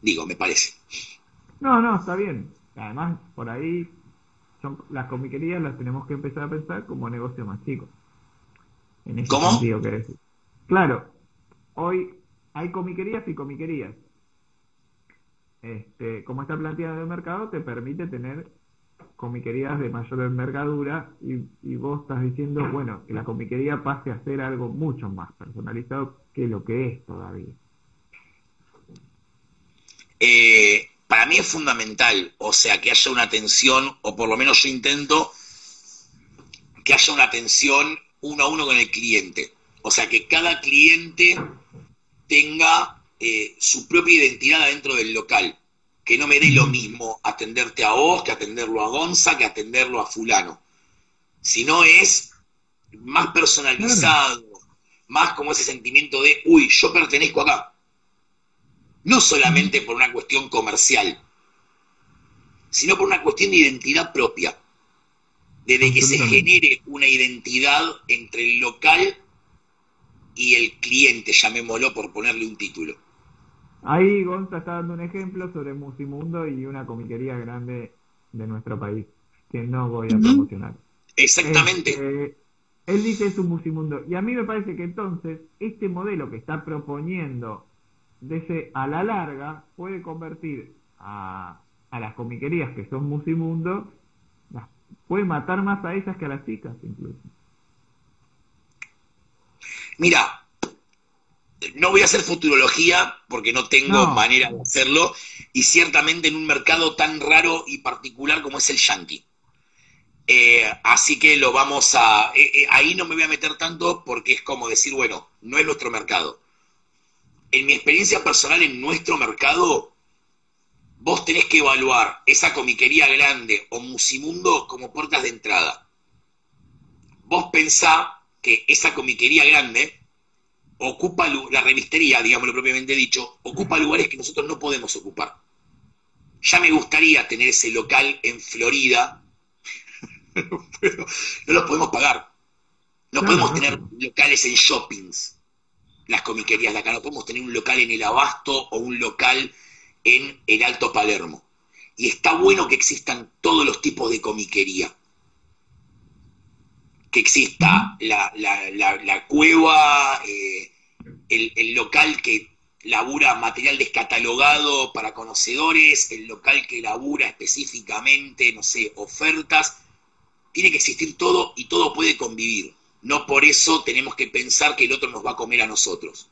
Digo, me parece. No, no, está bien. Además, por ahí son, las comiquerías las tenemos que empezar a pensar como negocios más chicos. ¿Cómo? Claro, hoy hay comiquerías y comiquerías. Este, como está planteado el mercado, te permite tener comiquerías de mayor envergadura y, y, vos estás diciendo, bueno, que la comiquería pase a ser algo mucho más personalizado que lo que es todavía. Eh, para mí es fundamental, o sea, que haya una atención, o por lo menos yo intento que haya una atención uno a uno con el cliente. O sea, que cada cliente tenga eh, su propia identidad adentro del local. Que no me dé lo mismo atenderte a vos que atenderlo a Gonza, que atenderlo a fulano. Sino es más personalizado, más como ese sentimiento de, uy, yo pertenezco acá. No solamente por una cuestión comercial, sino por una cuestión de identidad propia. Desde que se genere una identidad entre el local y el cliente, llamémoslo por ponerle un título. Ahí Gonza está dando un ejemplo sobre Musimundo y una comiquería grande de nuestro país, que no voy a promocionar. Exactamente. Este, él dice es un musimundo. Y a mí me parece que entonces este modelo que está proponiendo ese a la larga puede convertir a, a las comiquerías que son musimundo, puede matar más a esas que a las chicas incluso. Mira, no voy a hacer futurología porque no tengo manera de hacerlo y ciertamente en un mercado tan raro y particular como es el yankee. Eh, así que lo vamos a... Eh, eh, ahí no me voy a meter tanto porque es como decir, bueno, no es nuestro mercado. En mi experiencia personal en nuestro mercado, vos tenés que evaluar esa comiquería grande o musimundo como puertas de entrada. Vos pensá que esa comiquería grande ocupa la revistería, digámoslo propiamente dicho, ocupa lugares que nosotros no podemos ocupar. Ya me gustaría tener ese local en Florida no los podemos pagar. No podemos tener locales en shoppings, las comiquerías de acá. No podemos tener un local en el Abasto o un local en el Alto Palermo. Y está bueno que existan todos los tipos de comiquería. Que exista la, cueva, eh, el, el local que labura material descatalogado para conocedores, el local que labura específicamente, no sé, ofertas tiene que existir todo y todo puede convivir. No por eso tenemos que pensar que el otro nos va a comer a nosotros.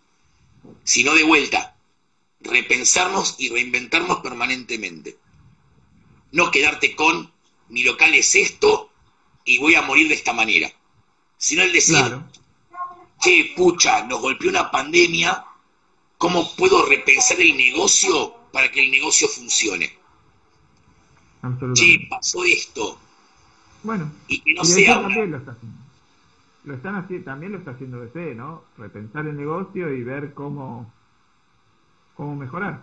Sino de vuelta, repensarnos y reinventarnos permanentemente. No quedarte con mi local es esto y voy a morir de esta manera. Sino el decir, che, pucha, nos golpeó una pandemia, ¿cómo puedo repensar el negocio para que el negocio funcione? Che, pasó esto, bueno, y que no sea también lo está haciendo. Lo están haciendo, también lo está haciendo DC, ¿no? Repensar el negocio y ver cómo, cómo mejorar.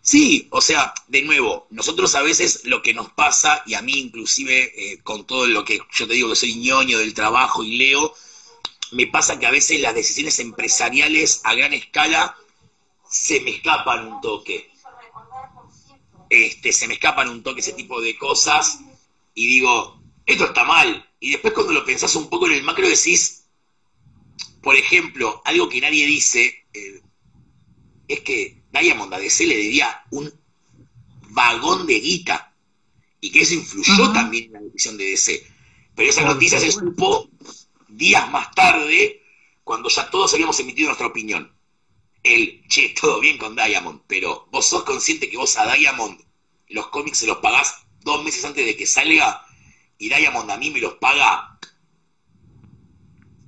Sí, o sea, de nuevo, nosotros a veces lo que nos pasa, y a mí inclusive eh, con todo lo que yo te digo que soy ñoño del trabajo y leo, me pasa que a veces las decisiones empresariales a gran escala se me escapan un toque este, se me escapan un toque ese tipo de cosas y digo, esto está mal. Y después cuando lo pensás un poco en el macro decís, por ejemplo, algo que nadie dice, eh, es que Diamond a DC le debía un vagón de guita y que eso influyó también en la decisión de DC. Pero esa noticia se supo días más tarde, cuando ya todos habíamos emitido nuestra opinión el, che, todo bien con Diamond, pero vos sos consciente que vos a Diamond los cómics se los pagás dos meses antes de que salga y Diamond a mí me los paga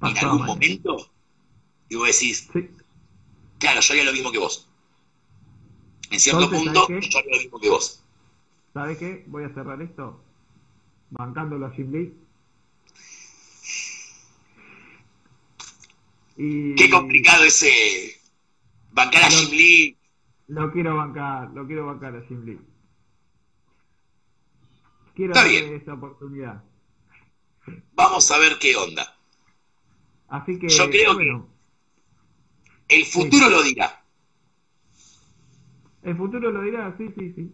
en algún momento y vos decís, claro, yo haría lo mismo que vos. En cierto punto, yo haría lo mismo que vos. ¿Sabes qué? Voy a cerrar esto bancándolo a Jim Lee. Y... Qué complicado ese Bancar a Jim Lee. Lo quiero bancar, lo quiero bancar a Jim Lee. Quiero Está darle esa oportunidad. Vamos a ver qué onda. Así que yo creo que el futuro lo dirá. El futuro lo dirá, sí, sí, sí.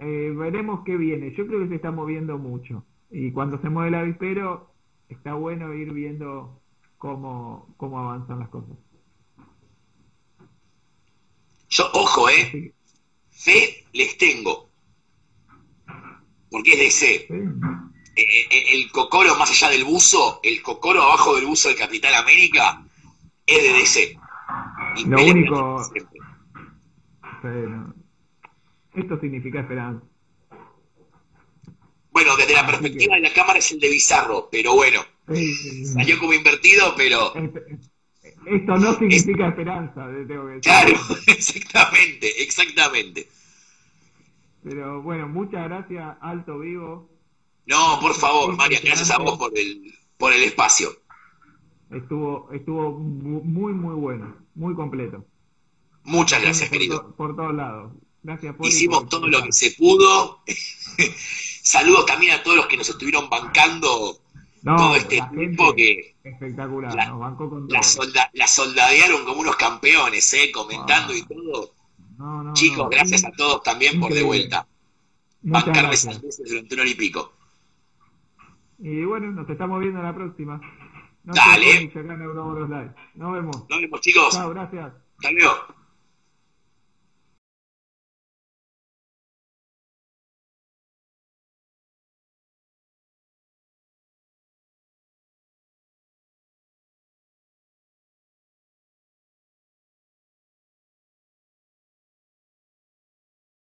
Eh, veremos qué viene. Yo creo que se está moviendo mucho. Y cuando se mueve el avispero, está bueno ir viendo cómo, cómo avanzan las cosas. Yo, ojo, ¿eh? Fe les tengo. Porque es ese. Eh, eh, eh, el cocoro más allá del buzo, el cocoro abajo del buzo del Capital América, es de DC. Lo único. Esto significa esperanza. Bueno, desde la perspectiva de la cámara es el de Bizarro, pero bueno. Salió como invertido, pero. Esto no significa esperanza, tengo que decir. Claro, exactamente, exactamente. Pero bueno, muchas gracias, Alto Vivo. No, por favor, María, gracias a vos por el, por el espacio. estuvo, estuvo muy, muy bueno, muy completo. Muchas gracias, querido. por todos lados. Gracias, por Hicimos todo lo que se pudo. Saludos también a todos los que nos estuvieron bancando todo este tiempo que. Espectacular, la, nos bancó con la, la, soldadearon como unos campeones, ¿eh? Comentando y todo. Chicos, gracias a todos también por de vuelta. Bancarme esas veces durante un hora y pico. Y bueno, nos estamos viendo en la próxima. Dale. Nos vemos. Nos vemos, chicos. Chao, gracias. Hasta luego.